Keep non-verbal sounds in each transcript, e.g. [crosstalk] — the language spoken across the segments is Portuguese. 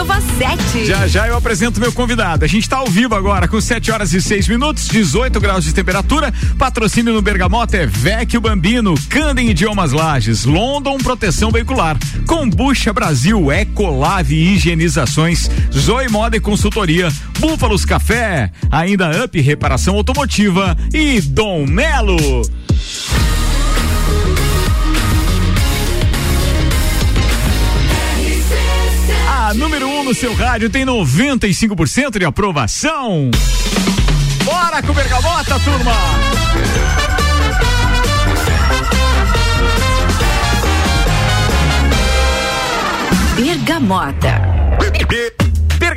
Córdova 7. Já já eu apresento meu convidado. A gente está ao vivo agora com 7 horas e 6 minutos, 18 graus de temperatura. Patrocínio no Bergamota é Vecchio Bambino, Candem Idiomas Lages, London Proteção Veicular, Combucha Brasil, Ecolave Higienizações, Zoe Moda e Consultoria, Búfalos Café, ainda Up Reparação Automotiva e Dom Melo. A número 1 um no seu rádio tem 95% de aprovação. Bora com Bergamota, turma! Bergamota.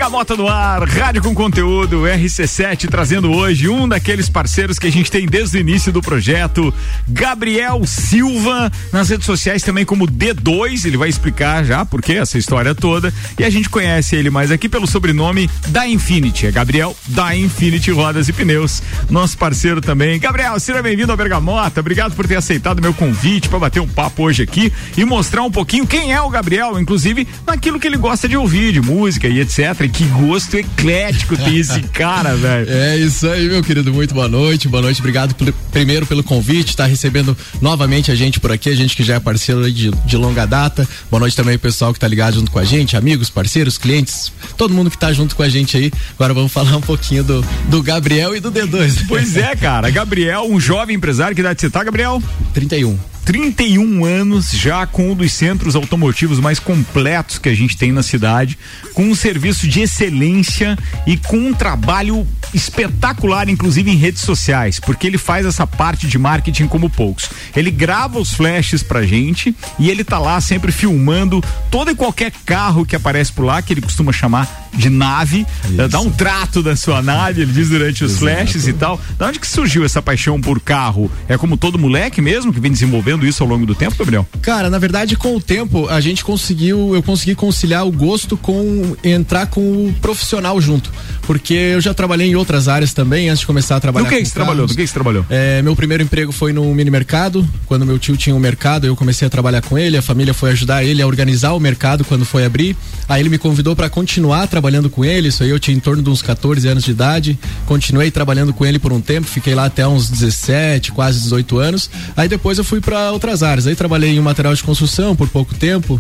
Bergamota no ar, rádio com conteúdo, RC7 trazendo hoje um daqueles parceiros que a gente tem desde o início do projeto, Gabriel Silva, nas redes sociais também como D2, ele vai explicar já por que essa história toda, e a gente conhece ele mais aqui pelo sobrenome da Infinity, é Gabriel da Infinity Rodas e Pneus, nosso parceiro também. Gabriel, seja bem-vindo ao Bergamota, obrigado por ter aceitado meu convite para bater um papo hoje aqui e mostrar um pouquinho quem é o Gabriel, inclusive naquilo que ele gosta de ouvir, de música e etc que gosto eclético tem esse [laughs] cara, velho. É isso aí, meu querido. Muito boa noite. Boa noite. Obrigado primeiro pelo convite, tá recebendo novamente a gente por aqui, a gente que já é parceiro de, de longa data. Boa noite também pessoal que tá ligado junto com a gente, amigos, parceiros, clientes, todo mundo que tá junto com a gente aí. Agora vamos falar um pouquinho do, do Gabriel e do D2. Pois é, cara. [laughs] Gabriel, um jovem empresário, que idade você tá, Gabriel? 31. 31 anos já com um dos centros automotivos mais completos que a gente tem na cidade, com um serviço de excelência e com um trabalho espetacular, inclusive em redes sociais, porque ele faz essa parte de marketing como poucos. Ele grava os flashes pra gente e ele tá lá sempre filmando todo e qualquer carro que aparece por lá, que ele costuma chamar de nave, Isso. dá um trato da sua nave, ele diz durante os Exato. flashes e tal. Da onde que surgiu essa paixão por carro? É como todo moleque mesmo que vem desenvolvendo isso ao longo do tempo, Gabriel? Cara, na verdade, com o tempo, a gente conseguiu, eu consegui conciliar o gosto com entrar com o profissional junto. Porque eu já trabalhei em outras áreas também, antes de começar a trabalhar. Do que, que você trabalhou? Do que você trabalhou? É, meu primeiro emprego foi no mini mercado. Quando meu tio tinha um mercado, eu comecei a trabalhar com ele, a família foi ajudar ele a organizar o mercado quando foi abrir. Aí ele me convidou para continuar trabalhando trabalhando com ele, isso aí eu tinha em torno de uns 14 anos de idade. Continuei trabalhando com ele por um tempo, fiquei lá até uns 17, quase 18 anos. Aí depois eu fui para outras áreas. Aí trabalhei em material de construção por pouco tempo,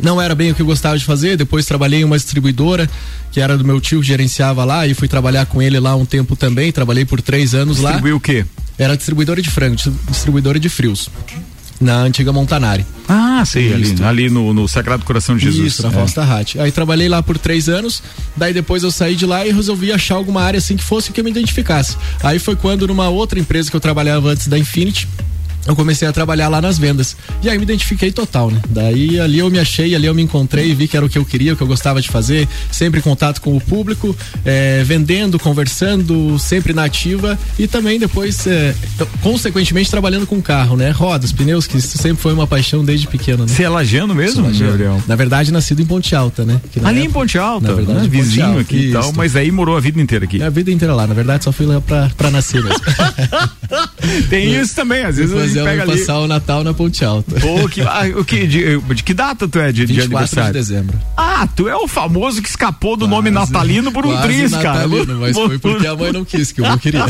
não era bem o que eu gostava de fazer. Depois trabalhei em uma distribuidora que era do meu tio que gerenciava lá e fui trabalhar com ele lá um tempo também. Trabalhei por três anos Distribuiu lá. Distribuiu o quê? Era distribuidora de frango, distribuidora de frios na antiga Montanari. Ah, sei, ali, ali no, no, Sagrado Coração de Jesus. Isso, na Fosta é. Aí trabalhei lá por três anos, daí depois eu saí de lá e resolvi achar alguma área assim que fosse que eu me identificasse. Aí foi quando numa outra empresa que eu trabalhava antes da Infinity, eu comecei a trabalhar lá nas vendas. E aí me identifiquei total, né? Daí ali eu me achei, ali eu me encontrei, vi que era o que eu queria, o que eu gostava de fazer, sempre em contato com o público, é, vendendo, conversando, sempre na ativa e também depois, é, consequentemente, trabalhando com carro, né? Rodas, pneus, que isso sempre foi uma paixão desde pequeno, né? Você é lajano mesmo, Gabriel? Na verdade, nascido em Ponte Alta, né? Ali época, em Ponte Alta, na verdade, né? vizinho Alta, aqui e tal, mas aí morou a vida inteira aqui. A vida inteira lá, na verdade, só fui lá pra, pra nascer mesmo. [laughs] Tem isso também, às vezes pega ali. passar o Natal na Ponte Alta. Pô, que, ah, o que, de, de, que data tu é de, de aniversário? de dezembro. Ah, tu é o famoso que escapou do quase, nome natalino por um triz, cara. Mas foi [laughs] porque a mãe não quis, que o vô queria.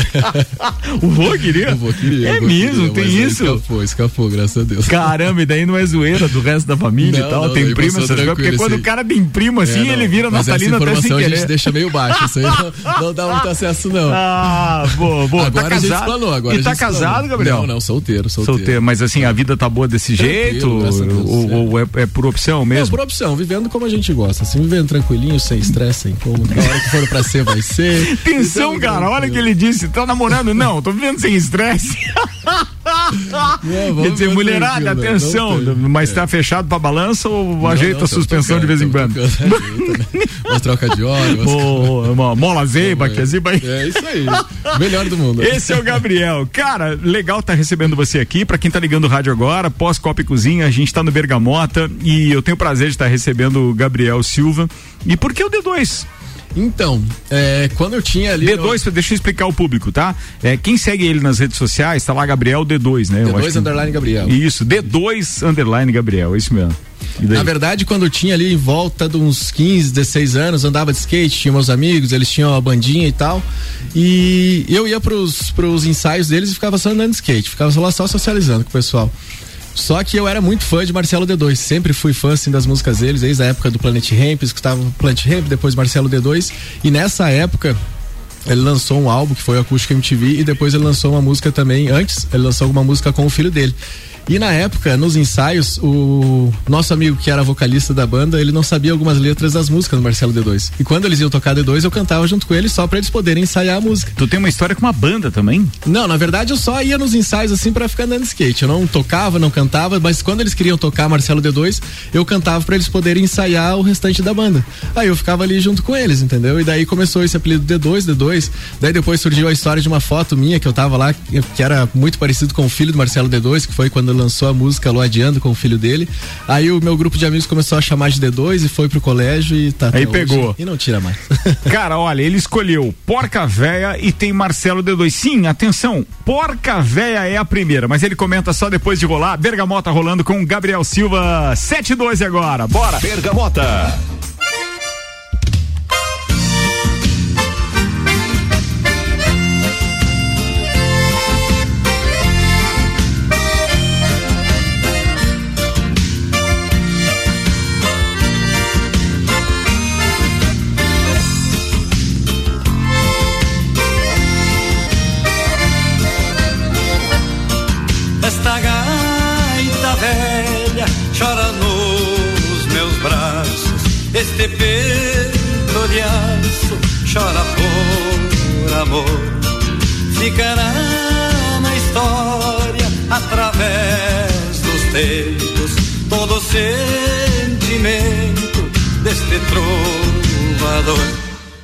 [laughs] o vô queria? O vô queria. É mesmo, queria, tem isso? Escapou, escapou, graças a Deus. Caramba, e daí não é zoeira do resto da família não, e tal, não, tem prima, essas coisas, porque quando o cara tem prima assim, é, ele vira natalino até sem querer. a gente deixa meio baixo, isso aí [laughs] não, dá muito acesso não. Ah, boa, boa. Agora tá a gente explanou, agora E tá casado, Gabriel? Não, não, solteiro, solteiro. Solteiro, mas assim, a vida tá boa desse jeito? Ou, ou é, é, por opção mesmo? É por opção, vivendo como a gente gosta. Assim, vivendo tranquilinho, sem estresse, sem como. Na hora que for pra ser, vai ser. [laughs] Atenção, cara, olha que ele disse: tá namorando? Não, tô vivendo sem estresse. Quer dizer, mulherada, atenção, mas tá fechado pra balança ou não, ajeita não, a suspensão de vez em quando? Uma troca de óleo. Oh, uma mola zeiba, que é ziba É isso aí. Melhor do mundo. Esse é o Gabriel. Cara, legal tá recebendo você aqui. Pra quem tá ligando o rádio agora, pós-Copa e Cozinha, a gente tá no Bergamota e eu tenho o prazer de estar recebendo o Gabriel Silva. E por que o D2? Então, é, quando eu tinha ali. D2, no... deixa eu explicar ao público, tá? É, quem segue ele nas redes sociais, tá lá Gabriel D2, né? D2 underline Gabriel. Isso, D2 underline Gabriel, é isso mesmo. Na verdade, quando eu tinha ali em volta de uns 15, 16 anos, andava de skate, tinha meus amigos, eles tinham a bandinha e tal. E eu ia pros, pros ensaios deles e ficava só andando de skate, ficava lá só socializando com o pessoal. Só que eu era muito fã de Marcelo D2, sempre fui fã assim das músicas deles, desde a época do Planet Ramp, escutava Planet Ramp, depois Marcelo D2, e nessa época ele lançou um álbum que foi o Acústica MTV e depois ele lançou uma música também, antes, ele lançou alguma música com o filho dele. E na época, nos ensaios, o nosso amigo que era vocalista da banda, ele não sabia algumas letras das músicas do Marcelo D2. E quando eles iam tocar D2, eu cantava junto com eles só para eles poderem ensaiar a música. Tu tem uma história com uma banda também? Não, na verdade eu só ia nos ensaios assim para ficar andando de skate. Eu não tocava, não cantava, mas quando eles queriam tocar Marcelo D2, eu cantava para eles poderem ensaiar o restante da banda. Aí eu ficava ali junto com eles, entendeu? E daí começou esse apelido D2, D2. Daí depois surgiu a história de uma foto minha que eu tava lá, que era muito parecido com o filho do Marcelo D2, que foi quando lançou a música Lo Adiando com o filho dele. Aí o meu grupo de amigos começou a chamar de D2 e foi pro colégio e tá. Aí pegou. E não tira mais. [laughs] Cara, olha, ele escolheu Porca Véia e tem Marcelo D2. Sim, atenção, Porca Véia é a primeira, mas ele comenta só depois de rolar. Bergamota rolando com Gabriel Silva 7-12 agora. Bora! Bergamota.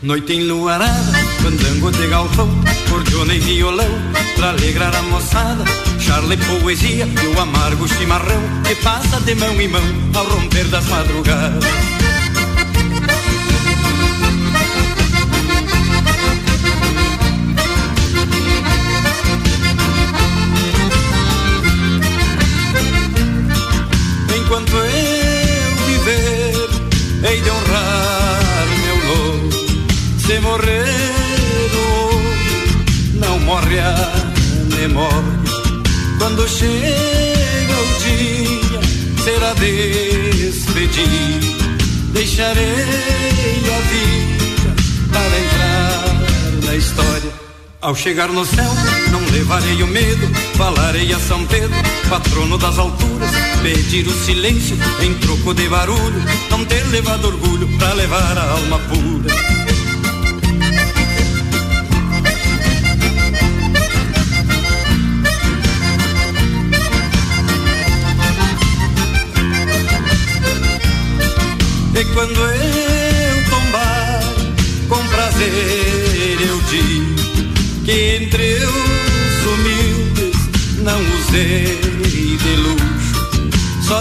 Noite enluarada, candango de galpão, cordiona e violão, pra alegrar a moçada, charla e poesia e o amargo chimarrão que passa de mão em mão ao romper das madrugadas. Será despedir. Deixarei a vida para entrar na história. Ao chegar no céu, não levarei o medo, falarei a São Pedro, patrono das alturas, pedir o silêncio em troco de barulho, não ter levado orgulho pra levar a alma pura.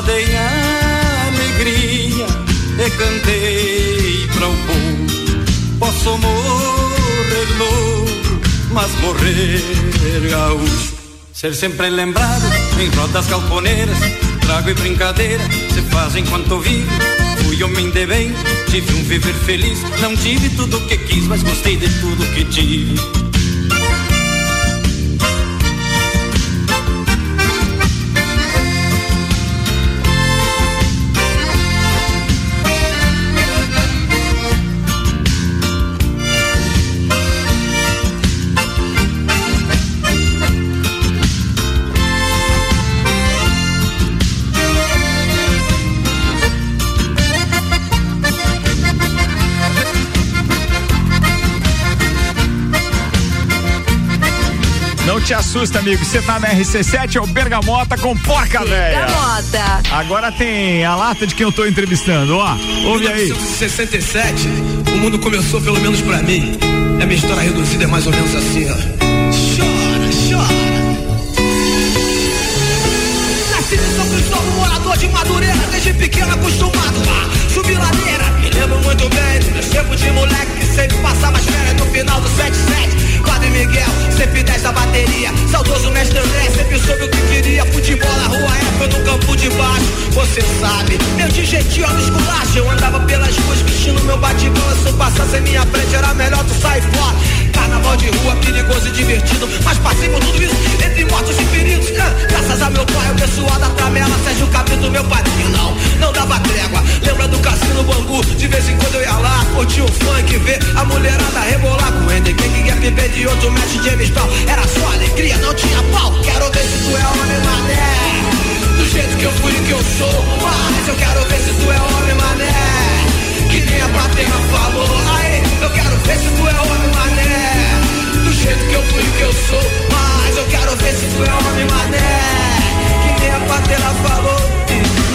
Dei alegria e cantei para o povo. Posso morrer louco, mas morrer gaúcho. Ser sempre lembrado em rodas galponeiras, trago e brincadeira, se faz enquanto vivo. Fui homem de bem, tive um viver feliz. Não tive tudo o que quis, mas gostei de tudo que tive. Te assusta, amigo. Você tá na RC7, é o Bergamota com porca velha. Bergamota. Agora tem a lata de quem eu tô entrevistando, ó. Ouve aí. 1967, o mundo começou pelo menos pra mim. A minha história reduzida é mais ou menos assim, ó. Chora, chora. Nasci em São Cristóvão, morador de Madureira, desde pequeno acostumado Você sabe, meu de jeitinho no esculacho. Eu andava pelas ruas vestindo meu bate-bola. Se eu passasse em minha frente, era melhor tu sair fora. Carnaval de rua, perigoso e divertido. Mas passei por tudo isso, entre mortos e feridos. Ah, graças a meu pai, o pessoal da Tramela, Sérgio Capito, meu padrinho. Não, não dava trégua. Lembra do cassino Bangu? De vez em quando eu ia lá, curtir o funk, ver a mulherada rebolar com ele. Quem que quer viver de outro match James Brown? Era só alegria, não tinha pau. Quero ver se tu é homem, mané. Jeito que eu fui e que eu sou. Mas eu quero ver se tu é homem, mané. Que nem a plateia falou. Aí, eu quero ver se tu é homem, mané. Do jeito que eu fui e que eu sou. Mas eu quero ver se tu é homem, mané. Que nem a plateia falou.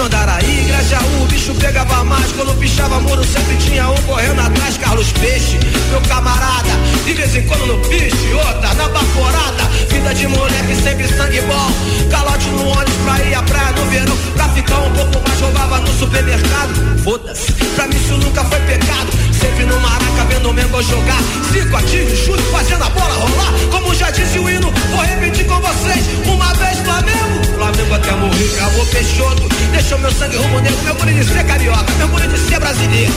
Andaraí, Grajaú, o bicho pegava mais. Quando pichava muro sempre tinha um correndo atrás. Carlos Peixe, meu camarada De vez em quando no piche, outra na baforada Vida de moleque sempre sangue bom. Calote no ônibus pra ir à praia no verão. Pra ficar um pouco mais roubava no supermercado. Foda-se, pra mim isso nunca foi pecado Sempre no Maraca vendo o Mengo jogar. Cinco ativo, chute, fazendo a bola rolar. Como já disse o hino, vou repetir com vocês. Uma vez Flamengo, Flamengo até morrer Cravou Peixoto, deixou meu sangue rumo negro Meu bonito de ser carioca, meu bonito de ser brasileiro.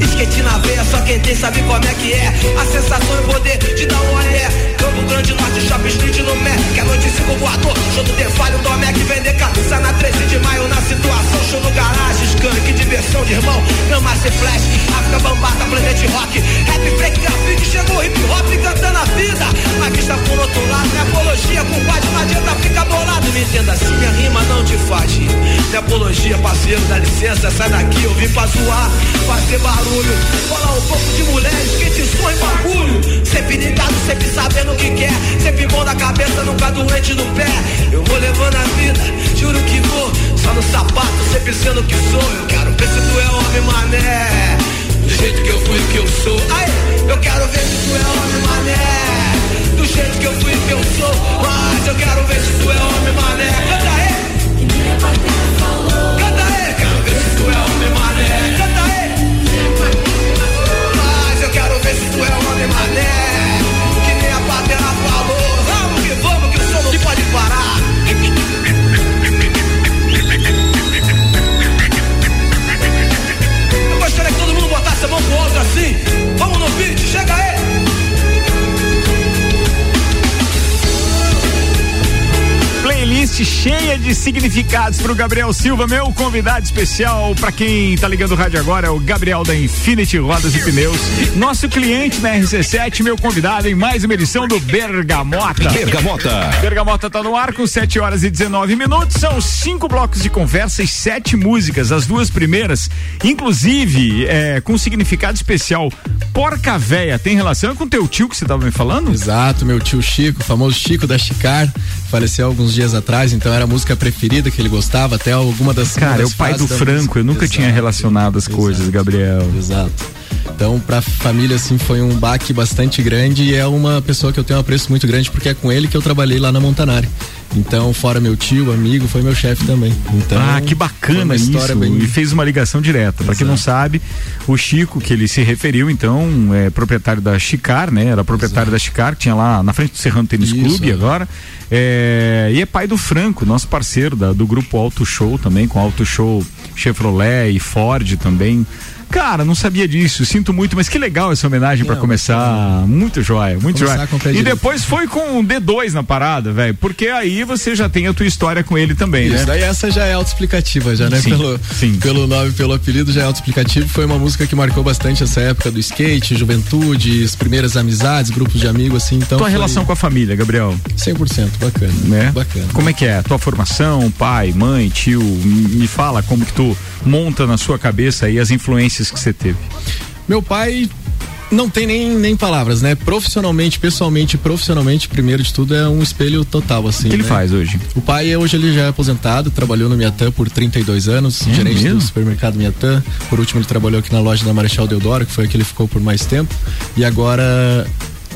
Esquete na veia, só quem tem sabe como é que é. A sensação o poder de dar um olé Campo Grande Norte, Shopping Street no Mé Que a noite cinco voador, show do Defalho, Domec Vender camisa na 13 de maio. Na situação, show no garagem, skunk Diversão de irmão, Gramasse Flash África Bambata, Planet Rock. Rap, break, grafite, chegou hip hop Cantando a vida, está por outro lado Minha apologia com quase não adianta ficar bolado. Me entenda assim, minha rima não te faz Minha apologia, parceiro, dá licença Sai daqui, eu vim pra zoar Fazer barulho, falar um pouco de mulheres Que te sonham bagulho. Sempre ligado, sempre sabendo o que quer. Sempre bom na cabeça, nunca doente no pé. Eu vou levando a vida, juro que vou. Só no sapato, sempre sendo o que sou. Eu quero ver se tu é homem, mané do jeito que eu fui que eu sou. Ai, eu quero ver se tu é homem mané. Do jeito que eu fui que eu sou. Mas eu quero ver se tu é homem mané. Canta aí. Canta aí. Quero ver se tu é homem mané. Canta aí. Mas eu quero ver se tu é homem mané. Pro assim. Vamos no beat, chega aí. Cheia de significados pro Gabriel Silva, meu convidado especial. Pra quem tá ligando o rádio agora, é o Gabriel da Infinity Rodas e Pneus. Nosso cliente na RC7, meu convidado em mais uma edição do Bergamota. Bergamota. Bergamota tá no ar com 7 horas e 19 minutos. São cinco blocos de conversa e sete músicas. As duas primeiras, inclusive, é, com significado especial. Porca véia, tem relação com teu tio que você tava me falando? Exato, meu tio Chico, o famoso Chico da Chicar, faleceu alguns dias atrás, então era a música preferida que ele gostava, até alguma das Cara, é o pai do Franco, música. eu nunca tinha relacionado as coisas, Gabriel. Exato. Então, pra família, assim, foi um baque bastante grande e é uma pessoa que eu tenho um apreço muito grande porque é com ele que eu trabalhei lá na Montanari. Então, fora meu tio, amigo, foi meu chefe também. Então, ah, que bacana isso. bem- E fez uma ligação direta. Pra quem não sabe, o Chico, que ele se referiu, então, é proprietário da Chicar, né? Era proprietário da Chicar, tinha lá na frente do Serrano Tênis Isso, Clube é. agora. É, e é pai do Franco, nosso parceiro da- do grupo Auto Show também, com Auto Show Chevrolet e Ford também. Cara, não sabia disso, sinto muito, mas que legal essa homenagem pra Não, começar. Muito joia, muito joia. E depois foi com o D2 na parada, velho, porque aí você já tem a tua história com ele também, né? Isso, daí essa já é autoexplicativa, já, né? Sim, pelo, sim. pelo nome, pelo apelido, já é autoexplicativo. Foi uma música que marcou bastante essa época do skate, juventude, as primeiras amizades, grupos de amigos, assim. Então Tua foi relação com a família, Gabriel, 100%, bacana. né? Bacana. Como é que é? Tua formação, pai, mãe, tio, me fala como que tu monta na sua cabeça aí as influências que você teve. Meu pai não tem nem, nem palavras, né? Profissionalmente, pessoalmente profissionalmente, primeiro de tudo, é um espelho total, assim. O que ele né? faz hoje? O pai hoje ele já é aposentado, trabalhou no Miatã por 32 anos, É gerente mesmo? do supermercado Miatã. Por último, ele trabalhou aqui na loja da Marechal Deodoro, que foi a que ele ficou por mais tempo. E agora,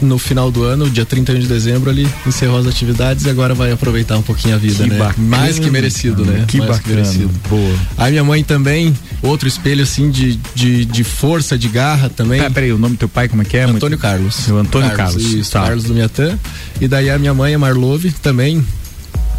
no final do ano, dia 31 de dezembro, ele encerrou as atividades e agora vai aproveitar um pouquinho a vida, que né? Bacana, Mais que merecido, né? Que Mais bacana, que merecido. Boa. A minha mãe também, outro espelho assim de, de, de força, de garra também. Ah, peraí, o nome do teu pai como é que é? Antônio Carlos. O Antônio Carlos. Carlos, isso, tá. Carlos do Miatã. E daí a minha mãe, a Marlove, também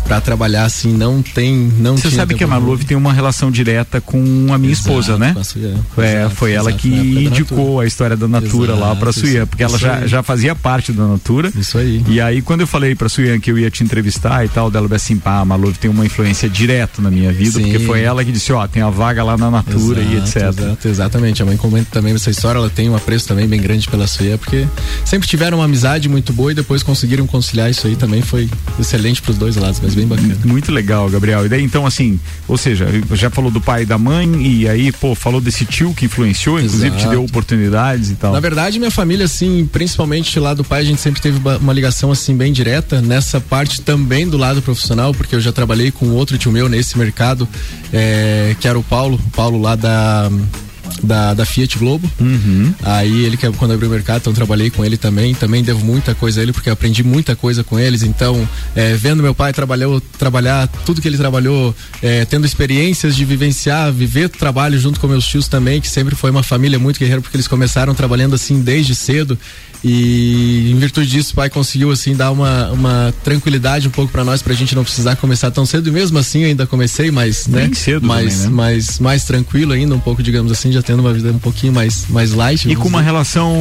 para trabalhar assim não tem não você sabe que a Maluf tem uma relação direta com a minha exato, esposa né? a é, exato, foi ela exato, que indicou a história da Natura lá para Suia porque ela já, já fazia parte da Natura. Isso aí. E aí quando eu falei para Suia que eu ia te entrevistar e tal dela assim pá a Maluf tem uma influência direta na minha vida Sim. porque foi ela que disse ó tem a vaga lá na Natura e etc exatamente. A mãe comenta também essa história ela tem um apreço também bem grande pela Suia porque sempre tiveram uma amizade muito boa e depois conseguiram conciliar isso aí também foi excelente para os dois lados mesmo mas bem bacana. Muito legal, Gabriel. E daí então, assim, ou seja, já falou do pai e da mãe, e aí, pô, falou desse tio que influenciou, Exato. inclusive te deu oportunidades e tal. Na verdade, minha família, assim, principalmente lá do pai, a gente sempre teve uma ligação, assim, bem direta nessa parte também do lado profissional, porque eu já trabalhei com outro tio meu nesse mercado, é, que era o Paulo, o Paulo lá da da, da Fiat Globo. Uhum. Aí ele que é, quando abriu o mercado, então trabalhei com ele também. Também devo muita coisa a ele, porque aprendi muita coisa com eles. Então, é, vendo meu pai trabalhou, trabalhar tudo que ele trabalhou, é, tendo experiências de vivenciar, viver trabalho junto com meus tios também, que sempre foi uma família muito guerreira, porque eles começaram trabalhando assim desde cedo. E em virtude disso, o pai conseguiu assim dar uma, uma tranquilidade um pouco para nós, para a gente não precisar começar tão cedo. E mesmo assim, eu ainda comecei, mas né, Bem cedo mais, também, né? mais mais tranquilo ainda, um pouco, digamos assim, já tendo uma vida um pouquinho mais mais light. E com dizer. uma relação,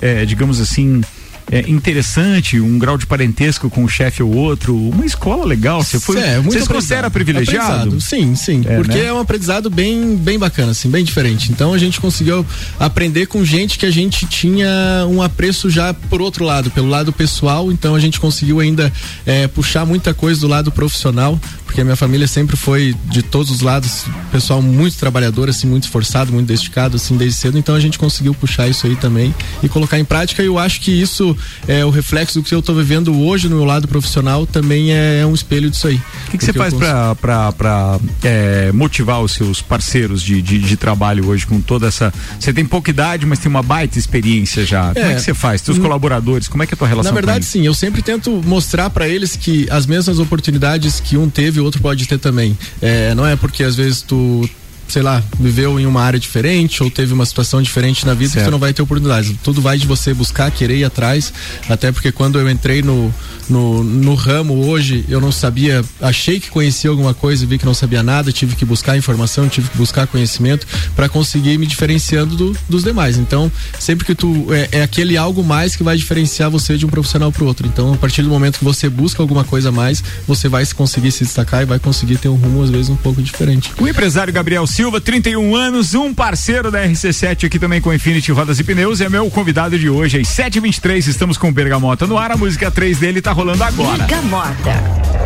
é, digamos assim, é, interessante, um grau de parentesco com um chefe ou outro, uma escola legal. Você foi, é, você considera privilegiado? Sim, sim, é, porque né? é um aprendizado bem, bem bacana, assim, bem diferente. Então a gente conseguiu aprender com gente que a gente tinha um apreço já por outro lado, pelo lado pessoal. Então a gente conseguiu ainda é, puxar muita coisa do lado profissional porque a minha família sempre foi de todos os lados, pessoal muito trabalhador, assim, muito esforçado, muito dedicado, assim, desde cedo. Então a gente conseguiu puxar isso aí também e colocar em prática. E eu acho que isso é o reflexo do que eu estou vivendo hoje no meu lado profissional também é, é um espelho disso aí. O que, que você faz cons... para é, motivar os seus parceiros de, de, de, trabalho hoje com toda essa. Você tem pouca idade, mas tem uma baita experiência já. É, como é que você faz? seus hum. colaboradores, como é que é a tua relação? Na verdade, sim, eu sempre tento mostrar para eles que as mesmas oportunidades que um teve outro pode ter também. É, não é porque às vezes tu sei lá, viveu em uma área diferente ou teve uma situação diferente na vida que você não vai ter oportunidades. Tudo vai de você buscar, querer ir atrás. Até porque quando eu entrei no, no, no ramo hoje, eu não sabia, achei que conhecia alguma coisa e vi que não sabia nada, tive que buscar informação, tive que buscar conhecimento para conseguir me diferenciando do, dos demais. Então, sempre que tu. É, é aquele algo mais que vai diferenciar você de um profissional para outro. Então, a partir do momento que você busca alguma coisa a mais, você vai conseguir se destacar e vai conseguir ter um rumo, às vezes, um pouco diferente. O empresário Gabriel Silva Silva, 31 anos, um parceiro da RC7 aqui também com Infinity Rodas e Pneus, é meu convidado de hoje. Às 7h23 estamos com o Bergamota no ar, a música 3 dele tá rolando agora. Bergamota.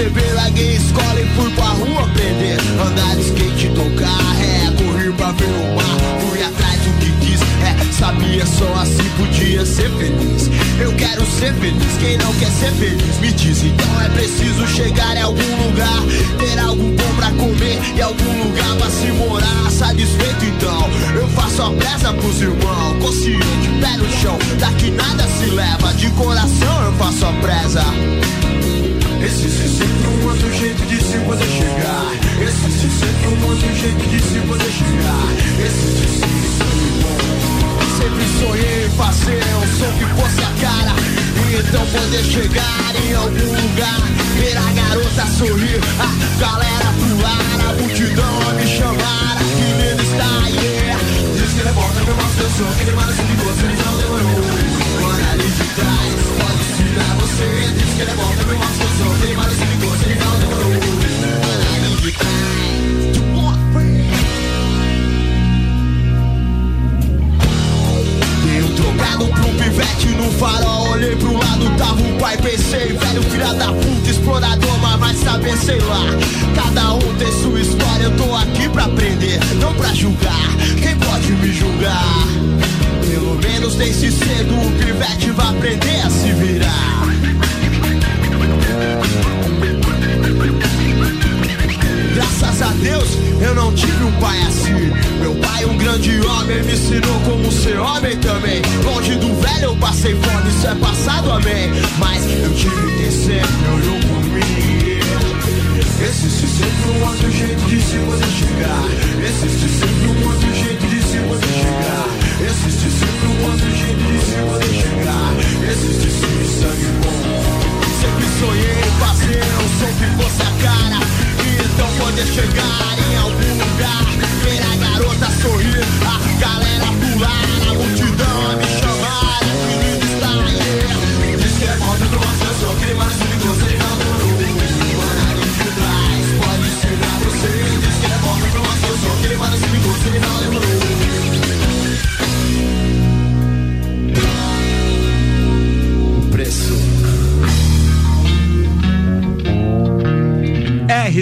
perceber, larguei escola e fui pra rua aprender. Andar de skate, tocar ré, correr pra ver o mar. Fui atrás do que quis, é, sabia só assim podia ser feliz. Eu quero ser feliz, quem não quer ser feliz me diz. Então é preciso chegar em algum lugar, ter algo bom pra comer e algum lugar pra se morar. Satisfeito então, eu faço a pressa pros irmãos, consciente, pé no chão, daqui nada se leva. De coração eu faço a presa. Esse se sempre é um outro jeito de se poder chegar. Esse se sempre é um outro jeito de se poder chegar. Esse é se sempre um. Sempre sonhei em fazer um som que fosse a cara. E então poder chegar em algum lugar. Ver a garota sorrir, a galera pular, a multidão a me chamar. Que medo está, aí. Diz que revolta, meu mal seu som, que demora se de gosto, ele assim, não demorou. Olha ali de trás, pode ser.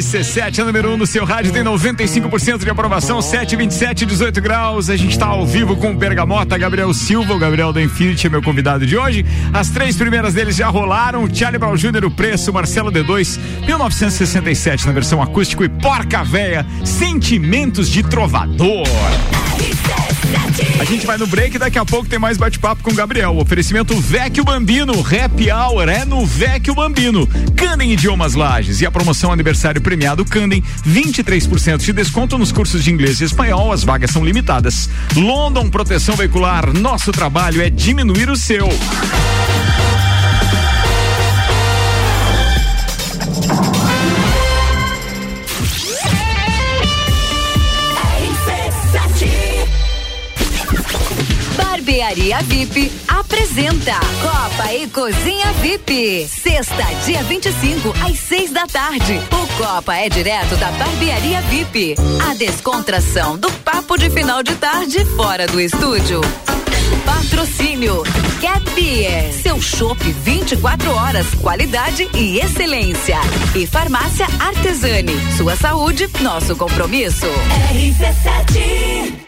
RC7 é número 1 um no seu rádio, tem 95% de aprovação, 727, 18 graus. A gente está ao vivo com o Bergamota, Gabriel Silva, o Gabriel da Infinity é meu convidado de hoje. As três primeiras deles já rolaram: Charlie Brown Jr., o preço, Marcelo D2, 1967 na versão acústico e Porca Véia, Sentimentos de Trovador. Gente vai no break daqui a pouco tem mais bate-papo com o Gabriel. Oferecimento Vecchio Bambino, Happy Hour é no Vecchio Bambino. Candem Idiomas Lages e a promoção aniversário premiado Candem, 23% de desconto nos cursos de inglês e espanhol, as vagas são limitadas. London Proteção Veicular, nosso trabalho é diminuir o seu. Barbearia VIP apresenta Copa e Cozinha VIP. Sexta, dia 25, às seis da tarde. O Copa é direto da Barbearia VIP. A descontração do papo de final de tarde fora do estúdio. Patrocínio Cat seu chopp 24 horas, qualidade e excelência. E Farmácia Artesani, sua saúde, nosso compromisso. RC7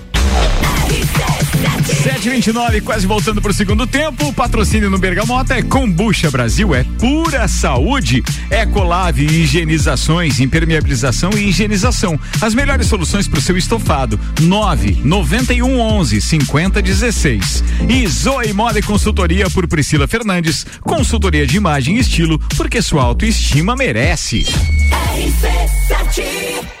729, quase voltando pro segundo tempo. O patrocínio no Bergamota é Combucha Brasil, é pura saúde. Ecolave, higienizações, impermeabilização e higienização. As melhores soluções pro seu estofado. 9 91 11 50 16. E Zoe Moda e Consultoria por Priscila Fernandes. Consultoria de imagem e estilo, porque sua autoestima merece. RC7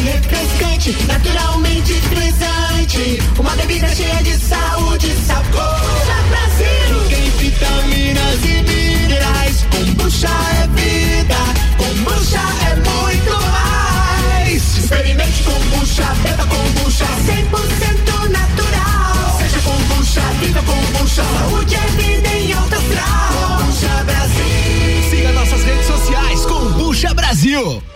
refrescante, naturalmente frisante. Uma bebida cheia de saúde e sabor. É Brasil! Tem vitaminas e minerais. Kombucha é vida, kombucha é muito mais. Experimente kombucha, beba kombucha, 100% natural. Seja vida com kombucha, saúde é vida em alto grau. Kombucha Brasil! Siga nossas redes sociais, Kombucha Brasil!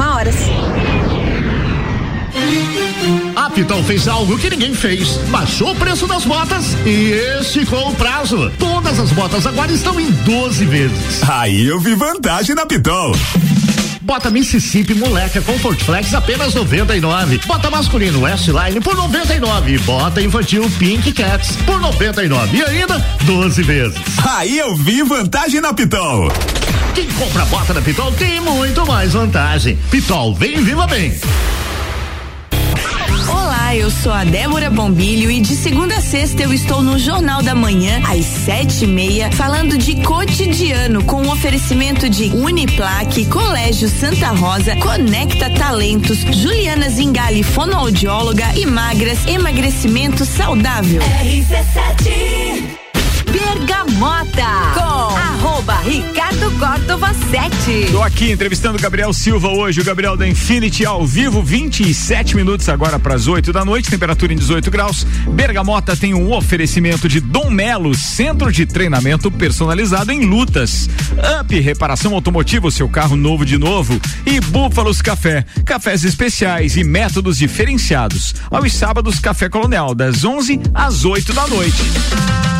horas. A Pitol fez algo que ninguém fez. Baixou o preço das botas e esticou o prazo. Todas as botas agora estão em 12 vezes. Aí eu vi vantagem na Pitol. Bota Mississippi Moleca Comfort Flex apenas 99. Bota masculino Westline por 99. Bota infantil Pink Cats por 99. E ainda 12 vezes. Aí eu vi vantagem na Pitol. Quem compra bota na Pitol tem muito mais vantagem. Pitol, vem e viva bem. Olá, eu sou a Débora Bombilho e de segunda a sexta eu estou no Jornal da Manhã, às sete e meia, falando de cotidiano com o oferecimento de Uniplaque, Colégio Santa Rosa, Conecta Talentos, Juliana Zingali, fonoaudióloga e magras, emagrecimento saudável. RC7 Bergamota com arroba Ricardo Córdova 7. Tô aqui entrevistando o Gabriel Silva hoje, o Gabriel da Infinity ao vivo, 27 minutos agora para as 8 da noite, temperatura em 18 graus. Bergamota tem um oferecimento de Dom Melo, centro de treinamento personalizado em lutas. Up, reparação automotiva, seu carro novo de novo. E Búfalos Café, cafés especiais e métodos diferenciados. Aos sábados, Café Colonial, das 11 às 8 da noite.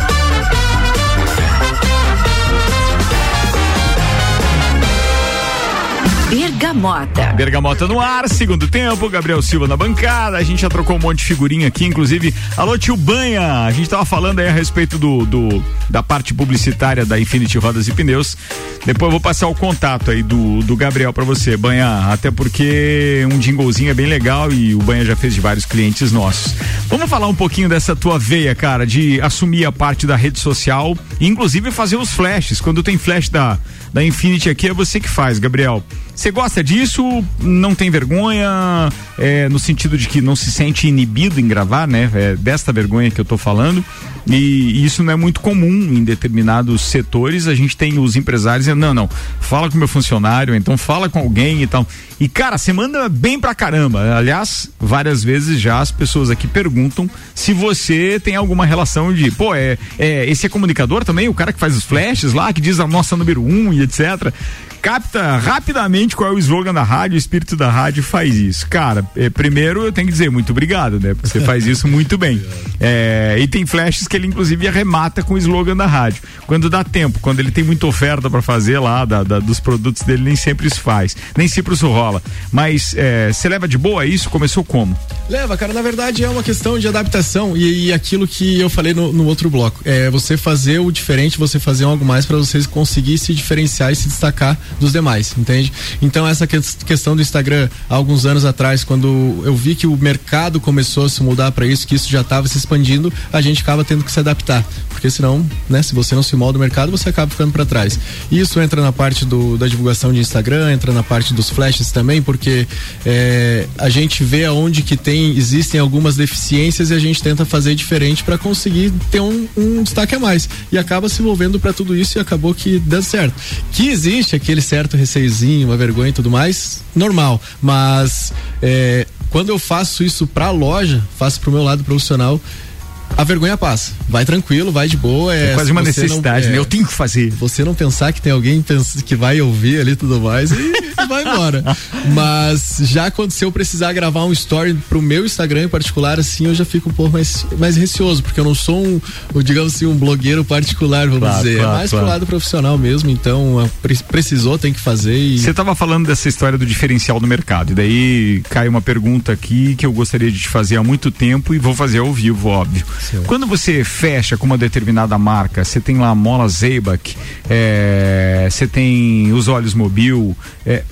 Bergamota. Bergamota no ar, segundo tempo, Gabriel Silva na bancada, a gente já trocou um monte de figurinha aqui, inclusive, alô tio Banha, a gente tava falando aí a respeito do, do da parte publicitária da Infinity Rodas e Pneus, depois eu vou passar o contato aí do, do Gabriel para você, Banha, até porque um jinglezinho é bem legal e o Banha já fez de vários clientes nossos. Vamos falar um pouquinho dessa tua veia, cara, de assumir a parte da rede social, inclusive fazer os flashes, quando tem flash da, da Infinity aqui é você que faz, Gabriel. Você gosta disso? Não tem vergonha? É, no sentido de que não se sente inibido em gravar, né? É desta vergonha que eu tô falando. E, isso não é muito comum em determinados setores. A gente tem os empresários dizendo, não, não, fala com meu funcionário, então fala com alguém e tal. E, cara, você manda bem pra caramba. Aliás, várias vezes já as pessoas aqui perguntam se você tem alguma relação de, pô, é, é esse é comunicador também, o cara que faz os flashes lá, que diz a nossa número um e etc capta rapidamente qual é o slogan da rádio, o espírito da rádio faz isso. Cara, é, primeiro eu tenho que dizer muito obrigado, né? Você faz isso muito bem. É, [laughs] e tem flashes que ele inclusive arremata com o slogan da rádio. Quando dá tempo, quando ele tem muita oferta para fazer lá da, da, dos produtos dele, nem sempre isso faz, nem sempre isso rola. Mas você leva de boa isso? Começou como? Leva, cara, na verdade é uma questão de adaptação e, e aquilo que eu falei no, no, outro bloco. É você fazer o diferente, você fazer algo mais para você conseguir se diferenciar e se destacar dos demais, entende? Então essa que, questão do Instagram, há alguns anos atrás, quando eu vi que o mercado começou a se mudar para isso, que isso já estava se expandindo, a gente acaba tendo que se adaptar, porque senão, né, se você não se molda o mercado, você acaba ficando para trás. Isso entra na parte do, da divulgação de Instagram, entra na parte dos flashes também, porque é, a gente vê aonde que tem existem algumas deficiências e a gente tenta fazer diferente para conseguir ter um, um, destaque a mais e acaba se envolvendo para tudo isso e acabou que deu certo. Que existe aquele certo receiozinho, uma vergonha e tudo mais, normal, mas é, quando eu faço isso para loja, faço para o meu lado profissional a vergonha passa. Vai tranquilo, vai de boa. É, É quase uma necessidade, não- né? é, Eu tenho que fazer. Você não pensar que tem alguém que vai ouvir ali tudo mais e, e vai embora. [laughs] Mas já quando se eu precisar gravar um story pro meu Instagram em particular, assim, eu já fico um pouco mais, mais receoso, porque eu não sou um, digamos assim, um blogueiro particular, vamos Claro, dizer. claro, é mais claro. pro lado profissional mesmo, então pre- precisou, tem que fazer e. Você estava falando dessa história do diferencial no mercado, e daí cai uma pergunta aqui que eu gostaria de te fazer há muito tempo e vou fazer ao vivo, óbvio. Quando você fecha com uma determinada marca, você tem lá a Mola Zeibach, é, você tem os Olhos Mobil, é,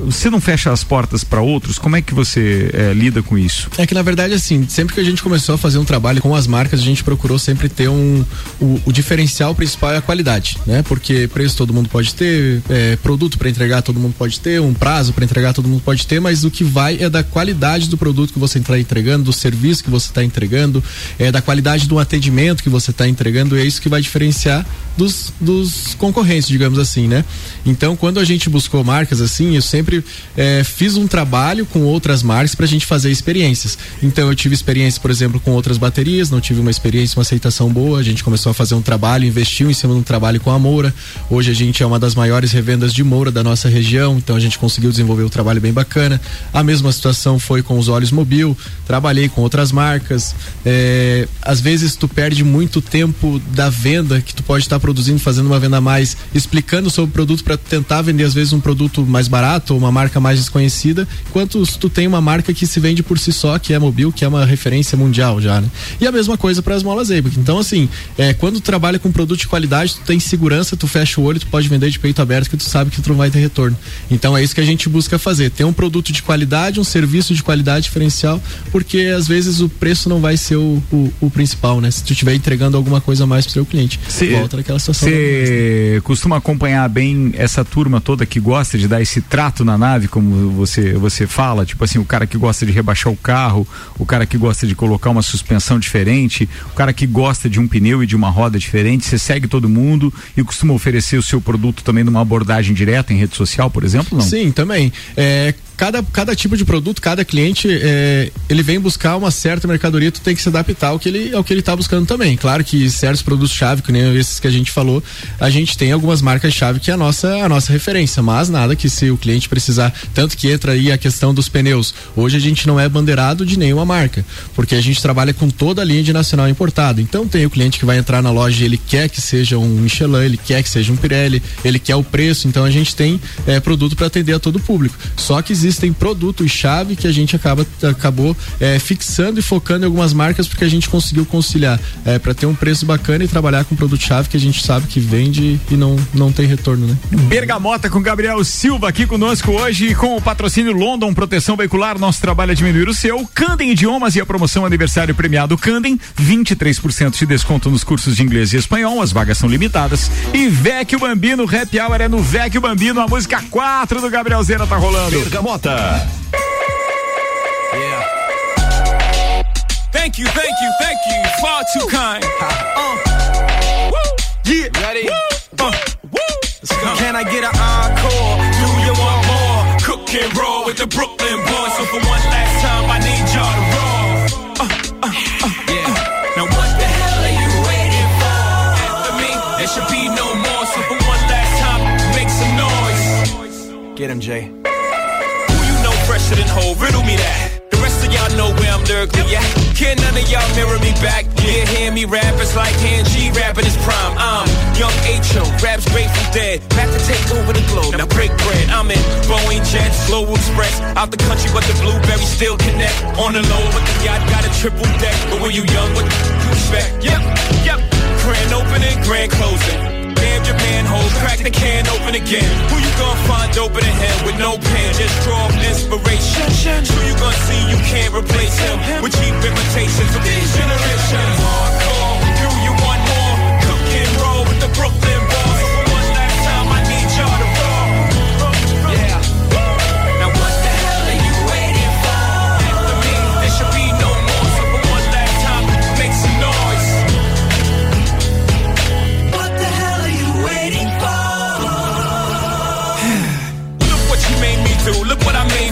você não fecha as portas para outros? Como é que você é, lida com isso? É que na verdade, assim, sempre que a gente começou a fazer um trabalho com as marcas, a gente procurou sempre ter um. O, o diferencial principal é a qualidade, né? Porque preço todo mundo pode ter, é, produto para entregar todo mundo pode ter, um prazo para entregar todo mundo pode ter, mas o que vai é da qualidade do produto que você está entregando, do serviço que você está entregando, é da qualidade do atendimento que você está entregando, e é isso que vai diferenciar dos, dos concorrentes, digamos assim, né? Então, quando a gente buscou marcas assim, eu sempre eh, fiz um trabalho com outras marcas para a gente fazer experiências. Então, eu tive experiência, por exemplo, com outras baterias, não tive uma experiência, uma aceitação boa. A gente começou a fazer um trabalho, investiu em cima de um trabalho com a Moura. Hoje a gente é uma das maiores revendas de Moura da nossa região, então a gente conseguiu desenvolver um trabalho bem bacana. A mesma situação foi com os Olhos Mobil, trabalhei com outras marcas. Eh, às vezes tu perde muito tempo da venda que tu pode estar produzindo, fazendo uma venda a mais, explicando sobre o produto para tentar vender às vezes um produto mais barato ou uma marca mais desconhecida, enquanto se tu tem uma marca que se vende por si só, que é mobil, que é uma referência mundial já, né? E a mesma coisa para as molas Eibac. Então assim, é, quando tu trabalha com produto de qualidade, tu tem segurança, tu fecha o olho, tu pode vender de peito aberto que tu sabe que tu não vai ter retorno. Então é isso que a gente busca fazer, ter um produto de qualidade, um serviço de qualidade diferencial, porque às vezes o preço não vai ser o, o, o principal, né? Se tu estiver entregando alguma coisa a mais pro seu cliente, volta naquela situação. Você costuma acompanhar bem essa turma toda que gosta de dar esse trato na nave, como você, você fala? Tipo assim, o cara que gosta de rebaixar o carro, o cara que gosta de colocar uma suspensão diferente, o cara que gosta de um pneu e de uma roda diferente. Você segue todo mundo e costuma oferecer o seu produto também numa abordagem direta em rede social, por exemplo? Não? Sim, também. É, cada, cada tipo de produto, cada cliente, é, ele vem buscar uma certa mercadoria, tu tem que se adaptar ao que ele, ao que ele tá buscando também. Claro que certos produtos-chave, que nem esses que a gente falou, a gente tem algumas marcas-chave que é a nossa, a nossa referência, mas nada que se o cliente precisar, tanto que entra aí a questão dos pneus. Hoje a gente não é bandeirado de nenhuma marca, porque a gente trabalha com toda a linha de nacional importado. Então tem o cliente que vai entrar na loja e ele quer que seja um Michelin, ele quer que seja um Pirelli, ele quer o preço, então a gente tem é, produto para atender a todo o público. Só que existem produtos-chave que a gente acaba, acabou é, fixando e focando em algumas marcas porque a gente conseguiu conciliar é, para ter um preço bacana e trabalhar com produto-chave que a gente sabe que vende e não, não tem retorno, né? Bergamota com Gabriel Silva aqui conosco hoje com o patrocínio London Proteção Veicular. Nosso trabalho é diminuir o seu. Candem Idiomas e a promoção aniversário premiado Candem. 23% de desconto nos cursos de inglês e espanhol. As vagas são limitadas. E Vecchio Bambino, Happy Hour é no Vecchio Bambino. A música 4 do Gabriel Zera tá rolando. Bergamota. Thank you, thank you, thank you. Far too kind. Uh. Woo. Yeah. Ready? Uh. Can I get an encore? Do you want more? Cook and roll with the Brooklyn boys. So for one last time, I need y'all to roll. Uh, uh, uh, yeah. Now what the hell are you waiting for? After me, there should be no more. So for one last time, make some noise. Get him, Jay. Who you know fresher than whole? Riddle me that. Know where I'm lyrically at. Can none of y'all mirror me back? Yeah, hear me rap, it's like hand G rapping his prime. I'm young H.O., raps Grateful Dead. Back to take over the globe, now break bread. I'm in Boeing Jets, Global Express. Out the country, but the blueberries still connect. On the low, but the yacht got a triple deck. But when you young, what you expect? Yep, yep. Grand opening, grand closing. Damn your manhole, crack the can open again. Who you gonna find open in him with no pen? Just draw inspiration. Who you gonna see you can't replace him with cheap imitations of these generations? Hardcore, do you want more? Cook and roll with the Brooklyn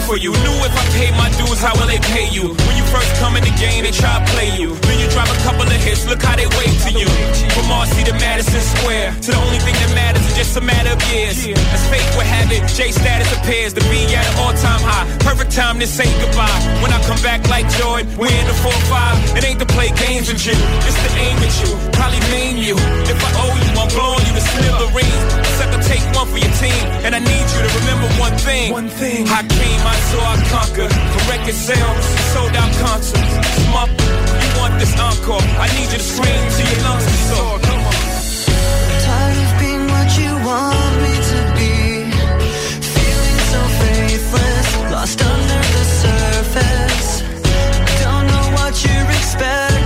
for you. Knew if I paid my dues, how will they pay you? When you first come in the game, they try to play you. Then you drop a couple of hits, look how they wave to you. From Marcy to Madison Square, to the only thing that matters is just a matter years. As fate would have it, J status appears to be at an all time high. Perfect time to say goodbye. When I come back like Jordan, we're in the 4-5. It ain't to play games with you, it's to aim at you. Probably name you. If I owe you, I'm blowing you to smithereens. Except I take one for your team, and I need you to remember one thing. One thing. I came, I saw, I conquered. For record sales, sold out concerts. Smart, you want this encore? I need you to scream till your lungs are sore. Lost under the surface. Don't know what you're expecting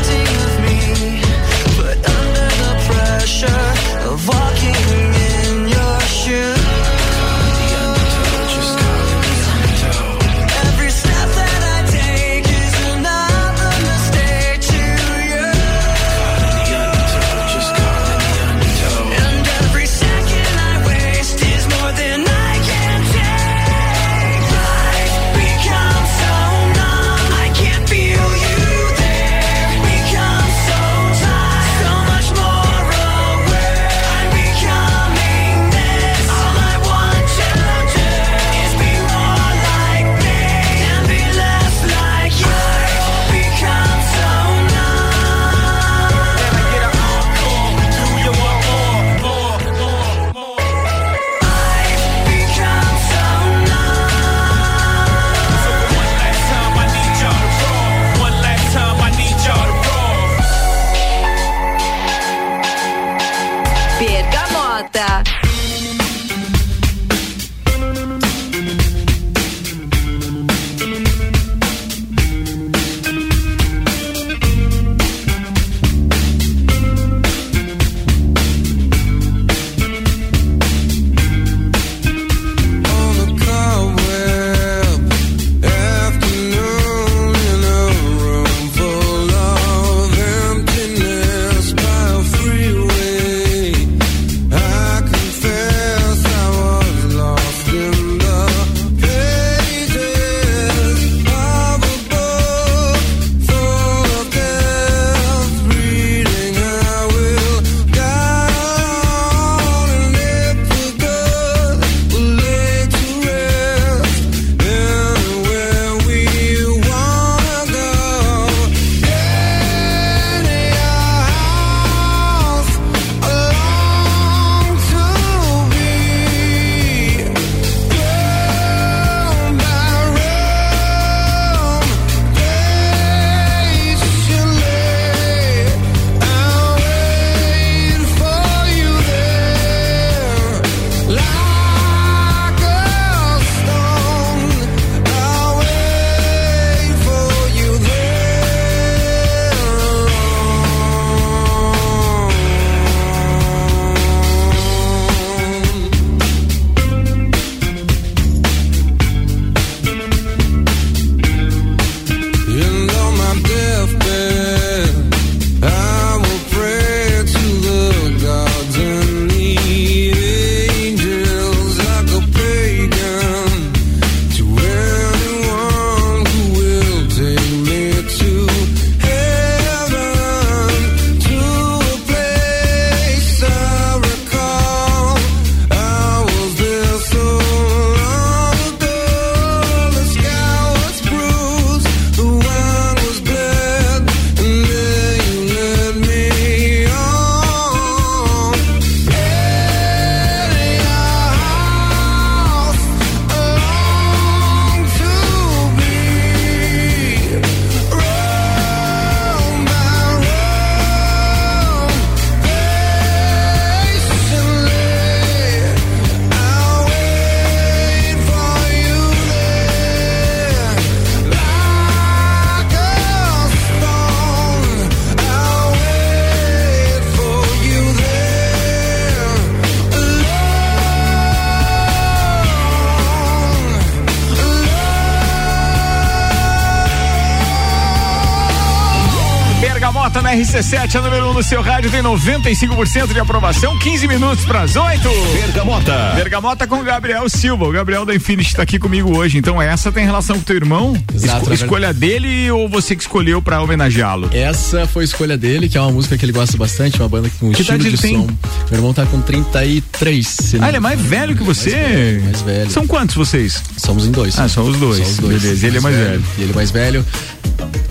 RC7, a número 1 um no seu rádio, tem 95% de aprovação, 15 minutos para as 8. Bergamota. Bergamota com o Gabriel Silva. O Gabriel da Infinity tá aqui comigo hoje. Então essa tem relação com teu irmão? Exato, Esco- na escolha dele ou você que escolheu para homenageá-lo? Essa foi a escolha dele, que é uma música que ele gosta bastante, uma banda com Que estilo de tem? som. Meu irmão tá com 33. se não- Ah, ele é mais velho que você? Mais velho, mais velho. São quantos vocês? Somos em dois. Ah, são os dois. São os dois. Beleza, ele é mais velho. E ele é mais velho.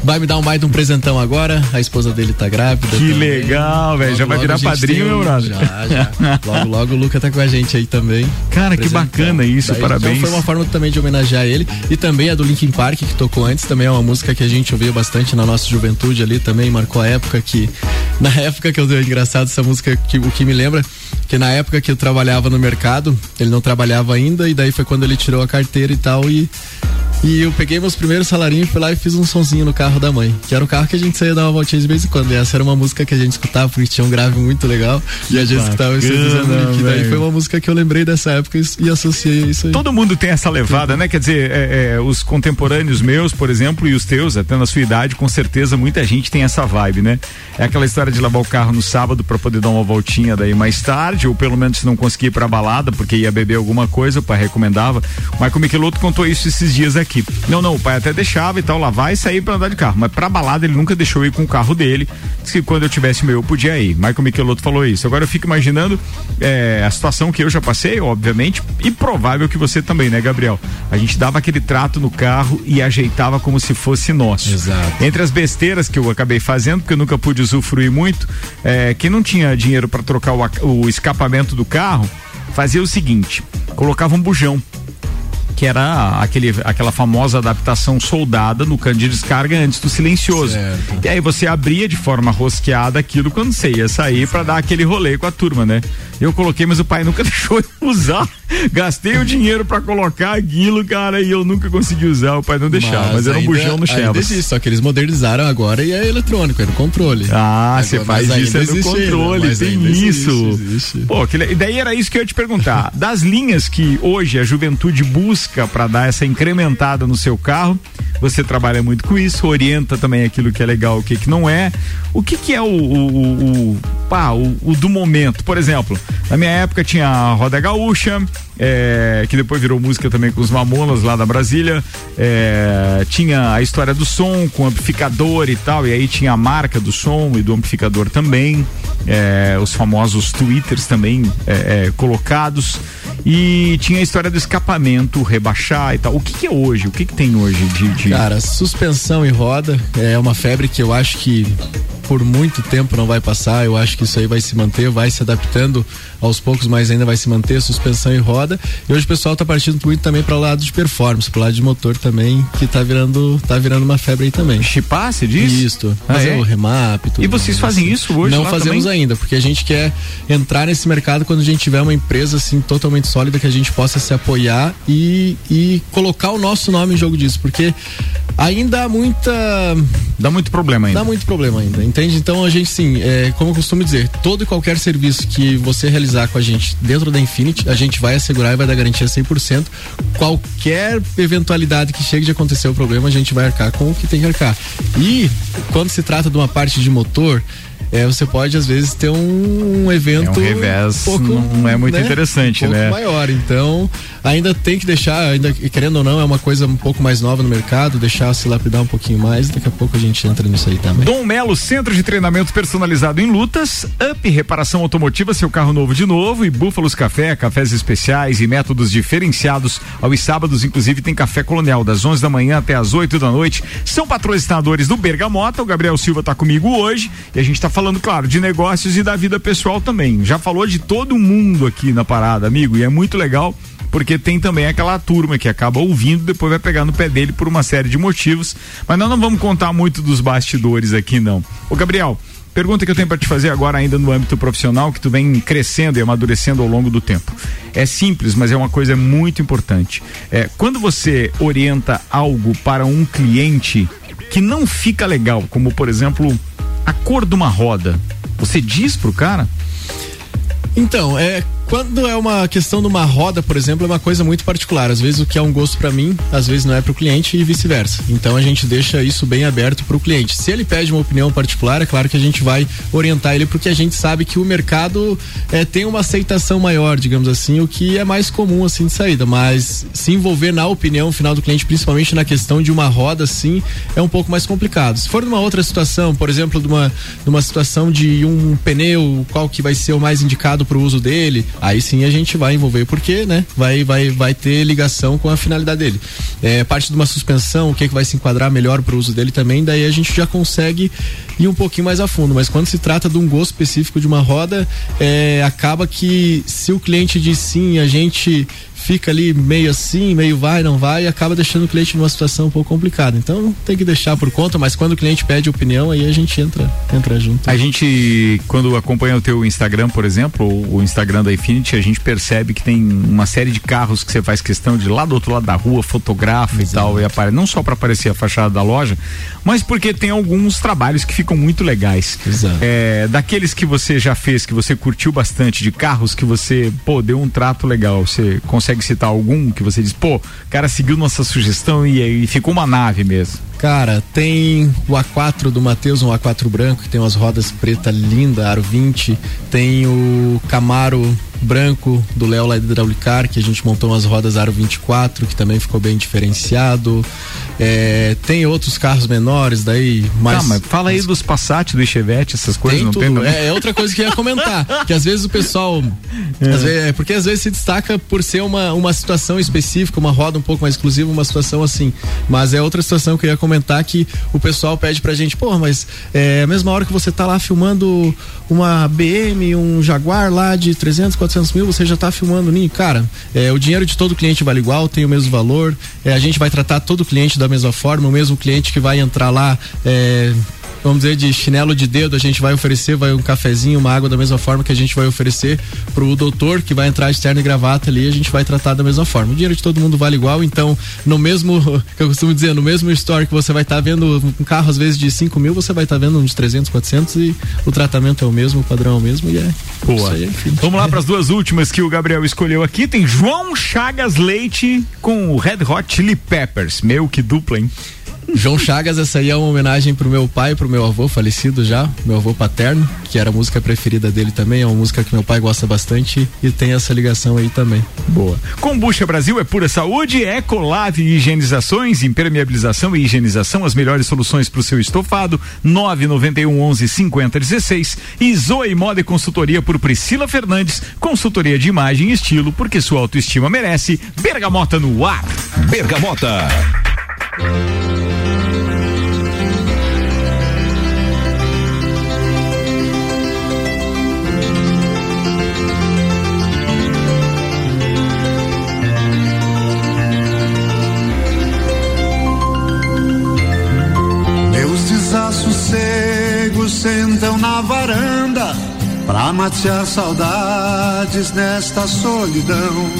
Vai me dar um mais de um presentão agora. A esposa dele tá grávida. Que também. legal, velho. Já Logo, vai virar padrinho, meu brother. Já, já. Logo, logo o Luca tá com a gente aí também. Cara, que bacana isso, Daí, parabéns. Então foi uma forma também de homenagear ele. E também a do Linkin Park, que tocou antes, também é uma música que a gente ouvia bastante na nossa juventude ali também, marcou a época que. [laughs] Na época que eu dei engraçado essa música, que, o que me lembra, que na época que eu trabalhava no mercado, ele não trabalhava ainda, e daí foi quando ele tirou a carteira e tal, e. E eu peguei meus primeiros salarinhos, fui lá e fiz um sonzinho no carro da mãe. Que era o carro que a gente saía dar uma voltinha de vez em quando. E essa era uma música que a gente escutava, porque tinha um grave muito legal. E a gente escutava esse Bacana, que daí foi uma música que eu lembrei dessa época e, e associei isso aí. Todo mundo tem essa levada, né? Quer dizer, é, é, os contemporâneos meus, por exemplo, e os teus, até na sua idade, com certeza muita gente tem essa vibe, né? É aquela história de lavar o carro no sábado pra poder dar uma voltinha daí mais tarde, ou pelo menos se não conseguir ir pra balada, porque ia beber alguma coisa, o pai recomendava. O Michael Michelotto contou isso esses dias aqui. Não, não, o pai até deixava e tal, lavar e sair pra andar de carro, mas pra balada ele nunca deixou eu ir com o carro dele. Disse que quando eu tivesse meu, eu podia ir. Michael Michelotto falou isso. Agora eu fico imaginando é, a situação que eu já passei, obviamente, e provável que você também, né, Gabriel? A gente dava aquele trato no carro e ajeitava como se fosse nosso. Exato. Entre as besteiras que eu acabei fazendo, porque eu nunca pude usufruir muito, é, quem não tinha dinheiro para trocar o, o escapamento do carro, fazia o seguinte: colocava um bujão que era aquele, aquela famosa adaptação soldada no cano de descarga antes do silencioso. E aí você abria de forma rosqueada aquilo quando você ia sair para dar aquele rolê com a turma, né? Eu coloquei, mas o pai nunca [laughs] deixou eu usar. Gastei o dinheiro para colocar aquilo, cara, e eu nunca consegui usar. O pai não deixava, mas, era um bujão no ainda Chevrolet. existe, só que eles modernizaram agora e é eletrônico, é no controle. Ah, você mas faz isso é no existe controle, mas tem ainda existe, isso. existe. Pô, que e daí era isso que eu ia te perguntar. [laughs] Das linhas que hoje a juventude busca para dar essa incrementada no seu carro, você trabalha muito com isso, orienta também aquilo que é legal, o que que não é. O que que é o, o, o, o- pá, o, o do momento? Por exemplo, na minha época tinha a Roda Gaúcha, é, que depois virou música também com os Mamonas lá da Brasília. É, tinha a história do som com amplificador e tal, e aí tinha a marca do som e do amplificador também. é, os famosos twitters também é, é, colocados. E tinha a história do escapamento, rebaixar e tal. O que, que é hoje? O que, que tem hoje de. de... Cara, suspensão e roda é uma febre que eu acho que por muito tempo não vai passar. Eu acho que isso aí vai se manter, vai se adaptando aos poucos, mas ainda vai se manter suspensão e roda. E hoje o pessoal tá partindo muito também para o lado de performance, pro lado de motor também, que tá virando, tá virando uma febre aí também. Chipar, você diz? Isso. Ah, Fazer é? o remap, tudo. E vocês mais, fazem isso hoje Não fazemos também? ainda, porque a gente quer entrar nesse mercado quando a gente tiver uma empresa assim totalmente sólida que a gente possa se apoiar e, e colocar o nosso nome em jogo disso, porque ainda há muita Dá muito problema ainda. Dá muito problema ainda, entende? Então a gente sim, é, como eu costumo dizer, todo e qualquer serviço que você realizar com a gente dentro da Infinity, a gente vai assegurar e vai dar garantia 100%. Qualquer eventualidade que chegue de acontecer o problema, a gente vai arcar com o que tem que arcar. E quando se trata de uma parte de motor, é, você pode às vezes ter um evento É um revés, um pouco, não é muito interessante, um pouco né? maior. Então, ainda tem que deixar, ainda querendo ou não, é uma coisa um pouco mais nova no mercado, deixar se lapidar um pouquinho mais, daqui a pouco a gente entra nisso aí também. Dom Melo, centro de treinamento personalizado em lutas, Up Reparação Automotiva, seu carro novo de novo, e Búfalos Café, cafés especiais e métodos diferenciados. Aos sábados, inclusive, tem café colonial, das 11 da manhã até as 8 da noite. São patrocinadores do Bergamota. O Gabriel Silva está comigo hoje e a gente está falando, claro, de negócios e da vida pessoal também. Já falou de todo mundo aqui na parada, amigo, e é muito legal porque tem também aquela turma que acaba ouvindo, depois vai pegar no pé dele por uma série de motivos. Mas nós não vamos contar muito dos bastidores aqui, não. Ô, Gabriel, pergunta que eu tenho para te fazer agora, ainda no âmbito profissional, que tu vem crescendo e amadurecendo ao longo do tempo. É simples, mas é uma coisa muito importante. É, quando você orienta algo para um cliente que não fica legal, como por exemplo, a cor de uma roda, você diz pro cara? Então, é Quando é uma questão de uma roda, por exemplo, é uma coisa muito particular. Às vezes o que é um gosto para mim, às vezes não é para o cliente e vice-versa. Então a gente deixa isso bem aberto para o cliente. Se ele pede uma opinião particular, é claro que a gente vai orientar ele porque a gente sabe que o mercado é, tem uma aceitação maior, digamos assim, o que é mais comum assim de saída. Mas se envolver na opinião final do cliente, principalmente na questão de uma roda, assim, é um pouco mais complicado. Se for numa outra situação, por exemplo, de uma, uma situação de um pneu, qual que vai ser o mais indicado para o uso dele, aí sim a gente vai envolver porque, né, vai vai vai ter ligação com a finalidade dele. É, parte de uma suspensão, o que que vai se enquadrar melhor para o uso dele também, daí a gente já consegue ir um pouquinho mais a fundo, mas quando se trata de um gosto específico de uma roda, é, acaba que se o cliente diz sim, a gente fica ali meio assim, meio vai, não vai, e acaba deixando o cliente numa situação um pouco complicada. Então tem que deixar por conta, mas quando o cliente pede opinião, aí a gente entra, entra junto. A gente, quando acompanha o teu Instagram, por exemplo, o Instagram da Infinity, a gente percebe que tem uma série de carros que você faz questão de lá do outro lado da rua, fotografa Exato. e tal, e apare... não só para aparecer a fachada da loja, mas porque tem alguns trabalhos que ficam muito legais. Exato. É, daqueles que você já fez, que você curtiu bastante, de carros que você, pô, deu um trato legal, você consegue citar algum que você diz, pô, cara seguiu nossa sugestão e, e ficou uma nave mesmo? Cara, tem o A4 do Matheus, um A4 branco, que tem umas rodas preta linda, aro 20. Tem o Camaro branco do Léo lá de Hidraulicar, que a gente montou umas rodas aro 24, que também ficou bem diferenciado. É, tem outros carros menores daí, mas. Tá, mas fala aí dos Passat, do Chevette, essas coisas, tem não tudo. tem? É, é, outra coisa que eu ia comentar. [laughs] que às vezes o pessoal. É. Às vezes, é porque às vezes se destaca por ser uma, uma situação específica, uma roda um pouco mais exclusiva, uma situação assim. Mas é outra situação que eu ia comentar que o pessoal pede pra gente, porra, mas é a mesma hora que você tá lá filmando uma BM, um Jaguar lá de 300, 400 mil, você já tá filmando ninho. Cara, é, o dinheiro de todo cliente vale igual, tem o mesmo valor. É, a gente vai tratar todo cliente da mesma forma, o mesmo cliente que vai entrar lá é, vamos dizer, de chinelo de dedo, a gente vai oferecer, vai um cafezinho, uma água da mesma forma que a gente vai oferecer pro doutor que vai entrar externo e gravata ali, a gente vai tratar da mesma forma. O dinheiro de todo mundo vale igual, então, no mesmo, [laughs] que eu costumo dizer, no mesmo store que você vai estar tá vendo um carro às vezes de 5 mil, você vai estar tá vendo uns 300, 400 e o tratamento é o mesmo, o padrão é o mesmo e é. Boa. Aí, Vamos lá para as duas últimas que o Gabriel escolheu aqui. Tem João Chagas Leite com o Red Hot Chili Peppers. Meu, que dupla, hein? João Chagas, essa aí é uma homenagem pro meu pai, pro meu avô falecido já, meu avô paterno, que era a música preferida dele também, é uma música que meu pai gosta bastante e tem essa ligação aí também. Boa. Combucha Brasil é pura saúde, Ecolave higienizações, impermeabilização e higienização, as melhores soluções para o seu estofado, 991 11 50 16 e Zoe Moda e Consultoria por Priscila Fernandes, consultoria de imagem e estilo, porque sua autoestima merece. Bergamota no ar. Bergamota. Desassossegos sentam na varanda pra matear saudades nesta solidão.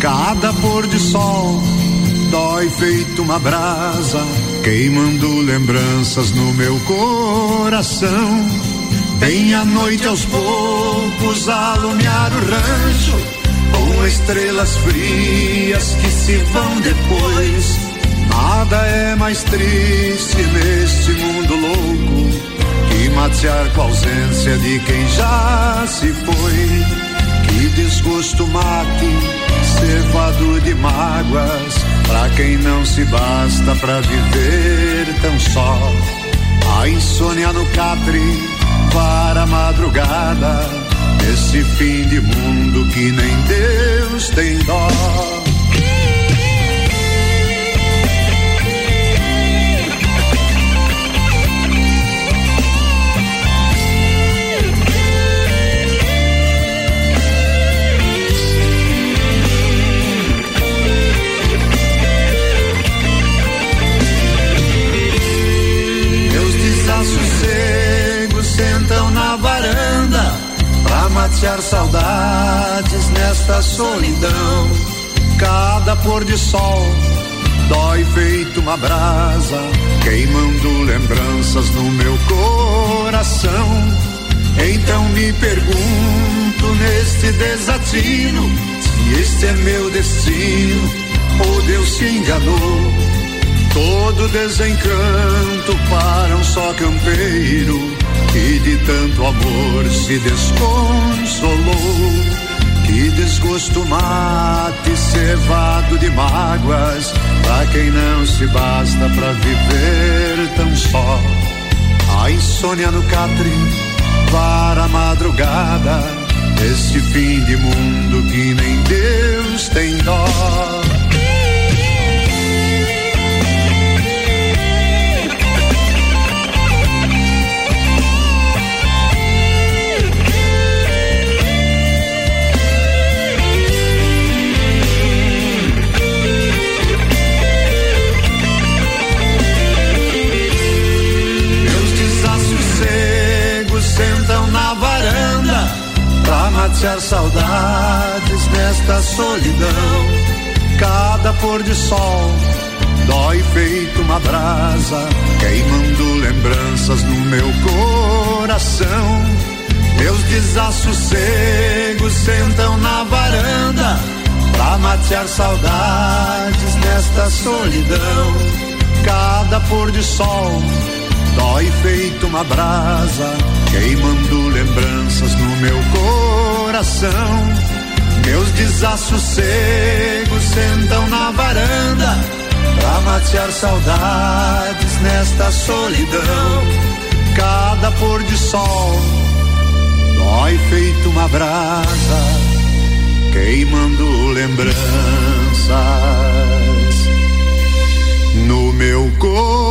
Cada pôr de sol dói feito uma brasa, queimando lembranças no meu coração. Vem a noite aos poucos alumiar o rancho, com estrelas frias que se vão depois. Nada é mais triste neste mundo louco que matear com a ausência de quem já se foi. Desgosto mate, cevado de mágoas Pra quem não se basta pra viver tão só. A insônia no catre para a madrugada. Esse fim de mundo que nem Deus tem dó. Matear saudades nesta solidão. Cada pôr de sol dói feito uma brasa, queimando lembranças no meu coração. Então me pergunto neste desatino. Se este é meu destino, ou Deus se enganou. Todo desencanto para um só campeiro que de tanto amor se desconsolou. Que desgosto mate cevado de mágoas pra quem não se basta pra viver tão só. A insônia no catre para a madrugada, este fim de mundo que nem Deus tem dó. Varanda pra matear saudades nesta solidão. Cada pôr de sol dói feito uma brasa, queimando lembranças no meu coração. Meus desassossegos sentam na varanda pra matear saudades nesta solidão. Cada pôr de sol dói feito uma brasa, queimando lembranças no meu coração. Meus desassossegos sentam na varanda pra matear saudades nesta solidão. Cada pôr de sol dói feito uma brasa, queimando lembranças no meu coração.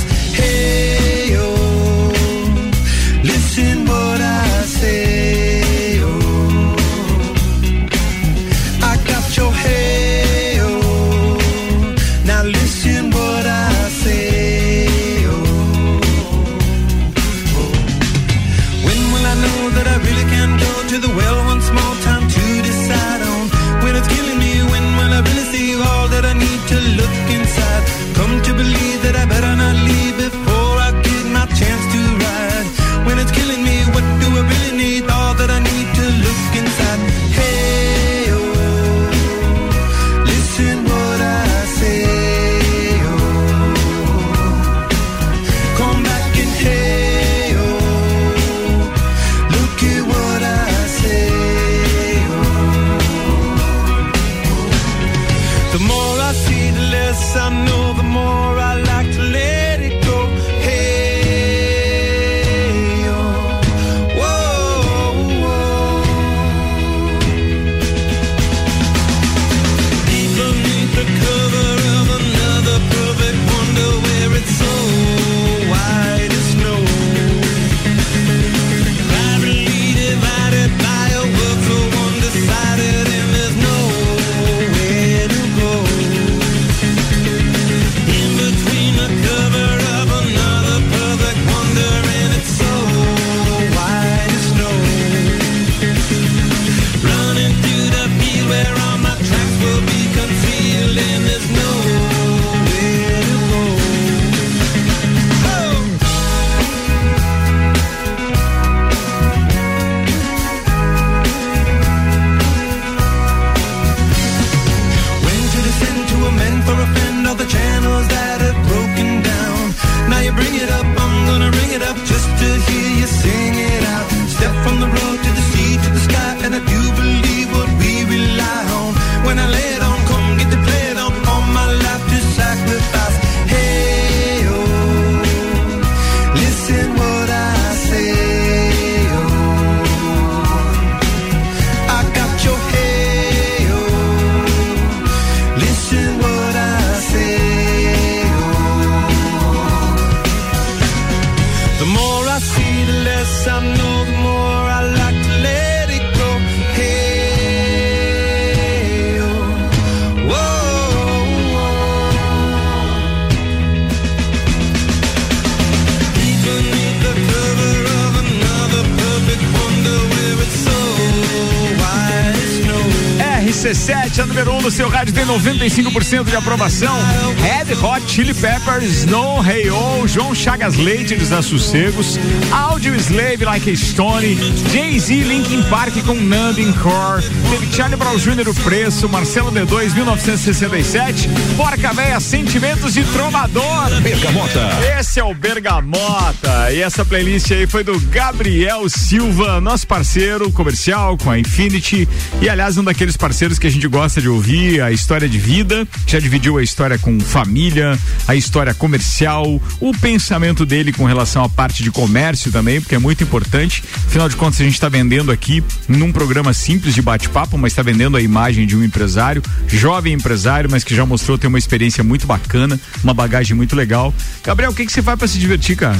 RC7, a número 1 um no seu rádio, tem 95% de aprovação. Red Hot Chili Peppers, Snow, Hey Oh, João Chagas Leite, Desassossegos, Audio Slave Like a Stone, Jay-Z, Linkin Park com Nandin Core, teve Charlie Brown Jr. O Preço, Marcelo D2, 1967, Porca Véia, Sentimentos de Trovador. Bergamota. Esse é o Bergamota. E essa playlist aí foi do Gabriel Silva, nosso parceiro comercial com a Infinity. E aliás, um daqueles parceiros que a gente gosta de ouvir a história de vida. Já dividiu a história com família, a história comercial, o pensamento dele com relação à parte de comércio também, porque é muito importante. Afinal de contas, a gente está vendendo aqui num programa simples de bate-papo, mas está vendendo a imagem de um empresário, jovem empresário, mas que já mostrou ter uma experiência muito bacana, uma bagagem muito legal. Gabriel, o que, que você faz para se divertir, cara?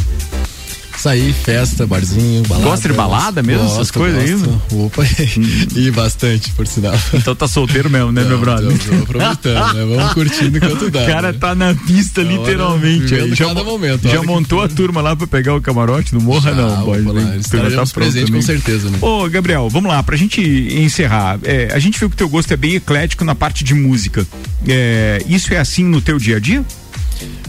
Sair, festa, barzinho, balada. Gosta de balada mesmo, Gosto, essas coisas ainda? Opa, [laughs] e bastante, por sinal. Então tá solteiro mesmo, né, meu brother? Tô, aproveitando, né? Vamos curtindo enquanto dá. [laughs] O cara né? tá na pista, hora, literalmente. aí. Já, momento, já hora montou a turma lá pra pegar o camarote? Não morra, Já, não, pode. lá, Já tá pronto presentes, também. com certeza, né? Ô, Gabriel, vamos lá, pra gente encerrar. é, a gente viu que o teu gosto é bem eclético na parte de música. É, isso é assim no teu dia a dia?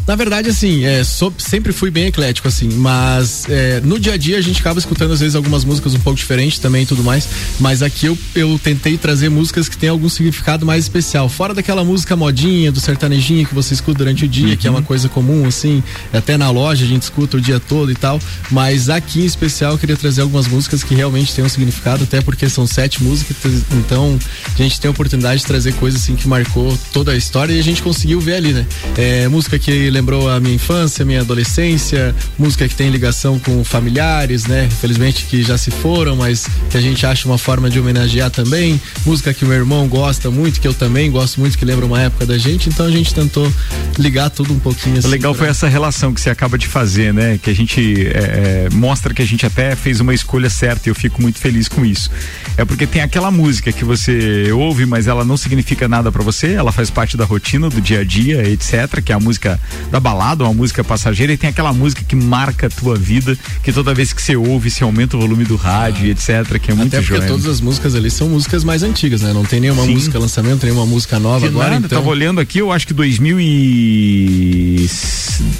Na verdade, assim, é, sou- sempre fui bem eclético, assim, mas é, no dia a dia a gente acaba escutando às vezes algumas músicas um pouco diferentes também e tudo mais, mas aqui eu, eu tentei trazer músicas que têm algum significado mais especial, fora daquela música modinha, do sertanejinho que você escuta durante o dia, que é uma coisa comum, assim, até na loja a gente escuta o dia todo e tal, mas aqui em especial eu queria trazer algumas músicas que realmente têm um significado, até porque são sete músicas, então a gente tem a oportunidade de trazer coisas assim que marcou toda a história e a gente conseguiu ver ali, né? É, música que lembrou a minha infância, minha adolescência, música que tem ligação com familiares, né? Infelizmente que já se foram, mas que a gente acha uma forma de homenagear também. Música que o meu irmão gosta muito, que eu também gosto muito, que lembra uma época da gente. Então a gente tentou ligar tudo um pouquinho assim. o legal pra- foi essa relação que você acaba de fazer, né? Que a gente é, é, mostra que a gente até fez uma escolha certa e eu fico muito feliz com isso. É porque tem aquela música que você ouve, mas ela não significa nada pra você, ela faz parte da rotina, do dia a dia, etc. Que é a música da balada, uma música passageira, e tem aquela música que marca a tua vida, que toda vez que você ouve, você aumenta o volume do rádio, etc. Que é muito Até porque joia. todas as músicas ali são músicas mais antigas, né? Não tem nenhuma Sim. música lançamento, nenhuma música nova Que agora, nada, então. tava olhando aqui, eu acho que 2000 e...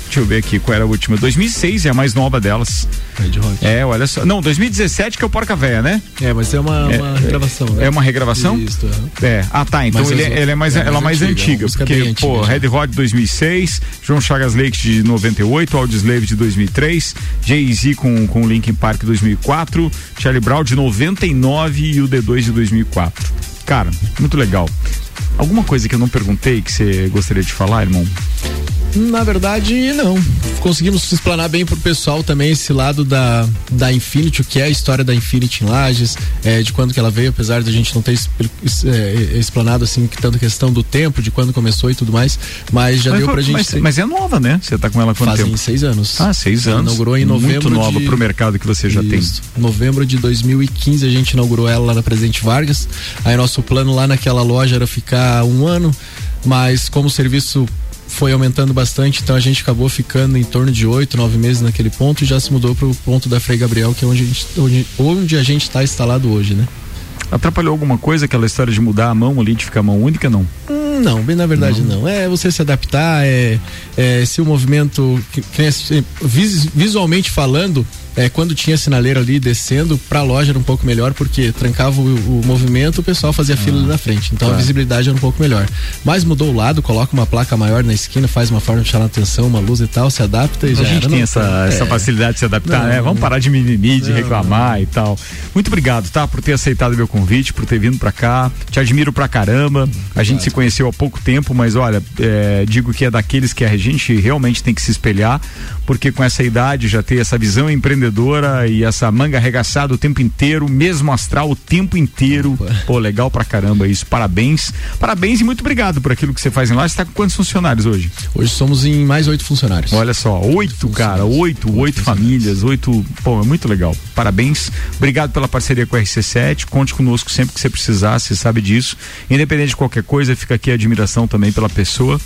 Deixa eu ver aqui, qual era a última? 2006 é a mais nova delas. É, olha só. Não, 2017 que é o Porca Véia, né? É, mas é uma, uma regravação, né? É uma regravação? Isso, é. É. Ah, tá. Então Mas ele, as é- ele é mais, é ela é mais mais antiga, antiga. uma música porque, antiga pô, já. Red Hot de 2006, João Chagas Leite de 98, Audioslave de 2003, Jay-Z com, com Linkin Park 2004, Charlie Brown de 99 e o D2 de 2004. Cara, muito legal. Alguma coisa que eu não perguntei que você gostaria de falar, irmão? Na verdade, não. Conseguimos explanar bem pro pessoal também esse lado da, da Infinity, o que é a história da Infinity em Lages, é, de quando que ela veio, apesar de a gente não ter es- é, explanado assim tanto questão do tempo, de quando começou e tudo mais, mas já mas, deu pra gente. mas, ter- mas é nova, né? Você tá com ela há quanto Fazem tempo? seis anos. Ah, seis Ela anos. Inaugurou em novembro. Muito nova de... pro mercado que você já Isso. Novembro de 2015 a gente inaugurou ela lá na Presidente Vargas. Aí nosso plano lá naquela loja era ficar um ano, mas como o serviço foi aumentando bastante, então a gente acabou ficando em torno de oito, nove meses naquele ponto e já se mudou pro ponto da Frei Gabriel, que é onde a gente, onde, onde a gente está instalado hoje, né? Atrapalhou alguma coisa aquela história de mudar a mão ali, de ficar mão única, não? Hum, Não, bem na verdade não. É você se adaptar, é, é se o movimento, vis- visualmente falando, é, quando tinha sinaleira ali descendo pra loja era um pouco melhor, porque trancava o, o movimento, o pessoal fazia fila ali na frente. Então a claro. visibilidade era um pouco melhor. Mas mudou o lado, coloca uma placa maior na esquina, faz uma forma de chamar a atenção, uma luz e tal, se adapta e A já gente era, tem não- essa, essa é. facilidade de se adaptar, Não, né? Vamos parar de mimimi, de não, reclamar e tal. Muito obrigado, tá? Por ter aceitado meu convite, por ter vindo pra cá. Te admiro pra caramba. A gente se conheceu há pouco tempo, mas olha, é, digo que é daqueles que a gente realmente tem que se espelhar, porque com essa idade já ter essa visão empreendedora e essa manga arregaçada o tempo inteiro, mesmo astral o tempo inteiro. Pô, legal pra caramba isso. Parabéns. Parabéns e muito obrigado por aquilo que você faz em lá. Você tá com quantos funcionários hoje? Hoje somos em mais oito funcionários. Olha só, oito, cara, oito, oito famílias, oito. Pô, é muito legal. Parabéns. Obrigado pela parceria com a RC7. Conte conosco sempre que você precisar, você sabe disso. Independente de qualquer coisa, fica aqui a admiração também pela pessoa,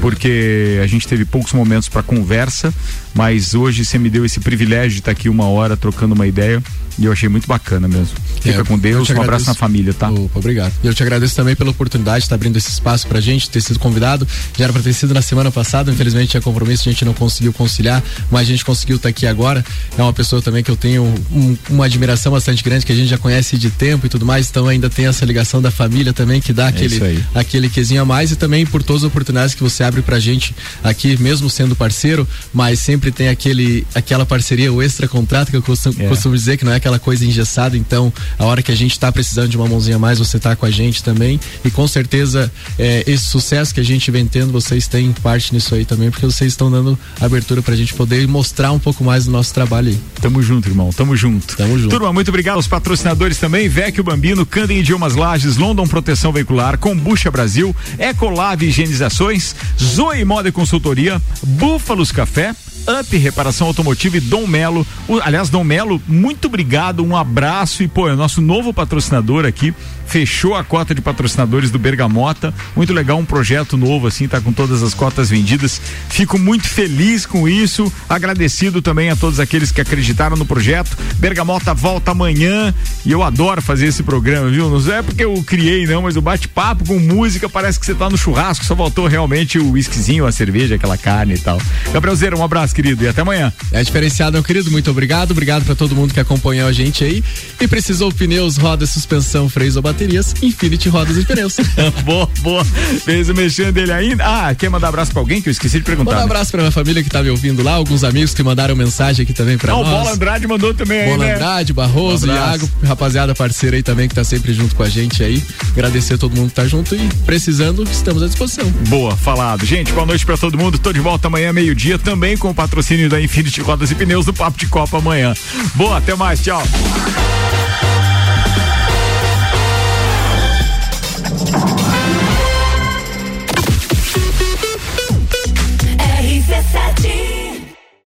porque a gente teve poucos momentos para conversa, mas hoje você me deu esse privilégio de estar aqui uma hora trocando uma ideia e eu achei muito bacana mesmo. Fica É, com eu Deus, um abraço na família, tá? Opa, obrigado. E eu te agradeço também pela oportunidade de estar abrindo esse espaço pra gente, ter sido convidado. Já era pra ter sido na semana passada, infelizmente tinha compromisso, a gente não conseguiu conciliar, mas a gente conseguiu estar aqui agora. É uma pessoa também que eu tenho um- uma admiração bastante grande, que a gente já conhece de tempo e tudo mais, então ainda tem essa ligação da família também, que dá É aquele, aquele quesinho a mais e também por todas as oportunidades que você abre pra gente aqui, mesmo sendo parceiro, mas sempre tem aquele, aquela parceria, o extra contrato que eu costumo, É. costumo dizer que não é aquela coisa engessada, então a hora que a gente tá precisando de uma mãozinha a mais, você tá com a gente também e com certeza é, esse sucesso que a gente vem tendo, vocês têm parte nisso aí também, porque vocês estão dando abertura pra gente poder mostrar um pouco mais do nosso trabalho aí. Tamo junto, irmão. Tamo junto. Tamo junto. Turma, muito obrigado aos patrocinadores também. Vecchio Bambino, Candem Idiomas Lages, London Proteção Veicular, Combucha Brasil, Ecolave Higienizações, Zoe Moda e Consultoria, Búfalos Café, Up Reparação Automotiva e Dom Melo. O- aliás, Dom Melo, muito obrigado, um abraço e, pô, é o nosso novo patrocinador aqui. Fechou a cota de patrocinadores do Bergamota. Muito legal, um projeto novo, assim, tá com todas as cotas vendidas. Fico muito feliz com isso. Agradecido também a todos aqueles que acreditaram no projeto. Bergamota volta amanhã e eu adoro fazer esse programa, viu? Não é porque eu criei, não, mas o bate-papo com música parece que você tá no churrasco, só faltou realmente o whiskyzinho, a cerveja, aquela carne e tal. Gabriel Zera, um abraço, querido, e até amanhã. É diferenciado, meu querido. Muito obrigado. Obrigado pra todo mundo que acompanhou a gente aí. E precisou pneus, rodas, suspensão, freios ou baterias, Infinity Rodas e Pneus. [laughs] boa, boa. Fez o mexendo dele ainda. Ah, quer mandar abraço pra alguém que eu esqueci de perguntar? Manda um né? abraço pra minha família que tá me ouvindo lá, alguns amigos que mandaram mensagem aqui também pra Ah, o nós. Bola Andrade mandou também aí, Bola né? Andrade, Barroso, Um. Iago, rapaziada parceira aí também que tá sempre junto com a gente aí. Agradecer a todo mundo que tá junto e precisando, estamos à disposição. Boa, falado. Gente, boa noite pra todo mundo. Tô de volta amanhã, meio-dia, também com o patrocínio da Infinity Rodas e Pneus do Papo de Copa amanhã. Boa, até mais, tchau.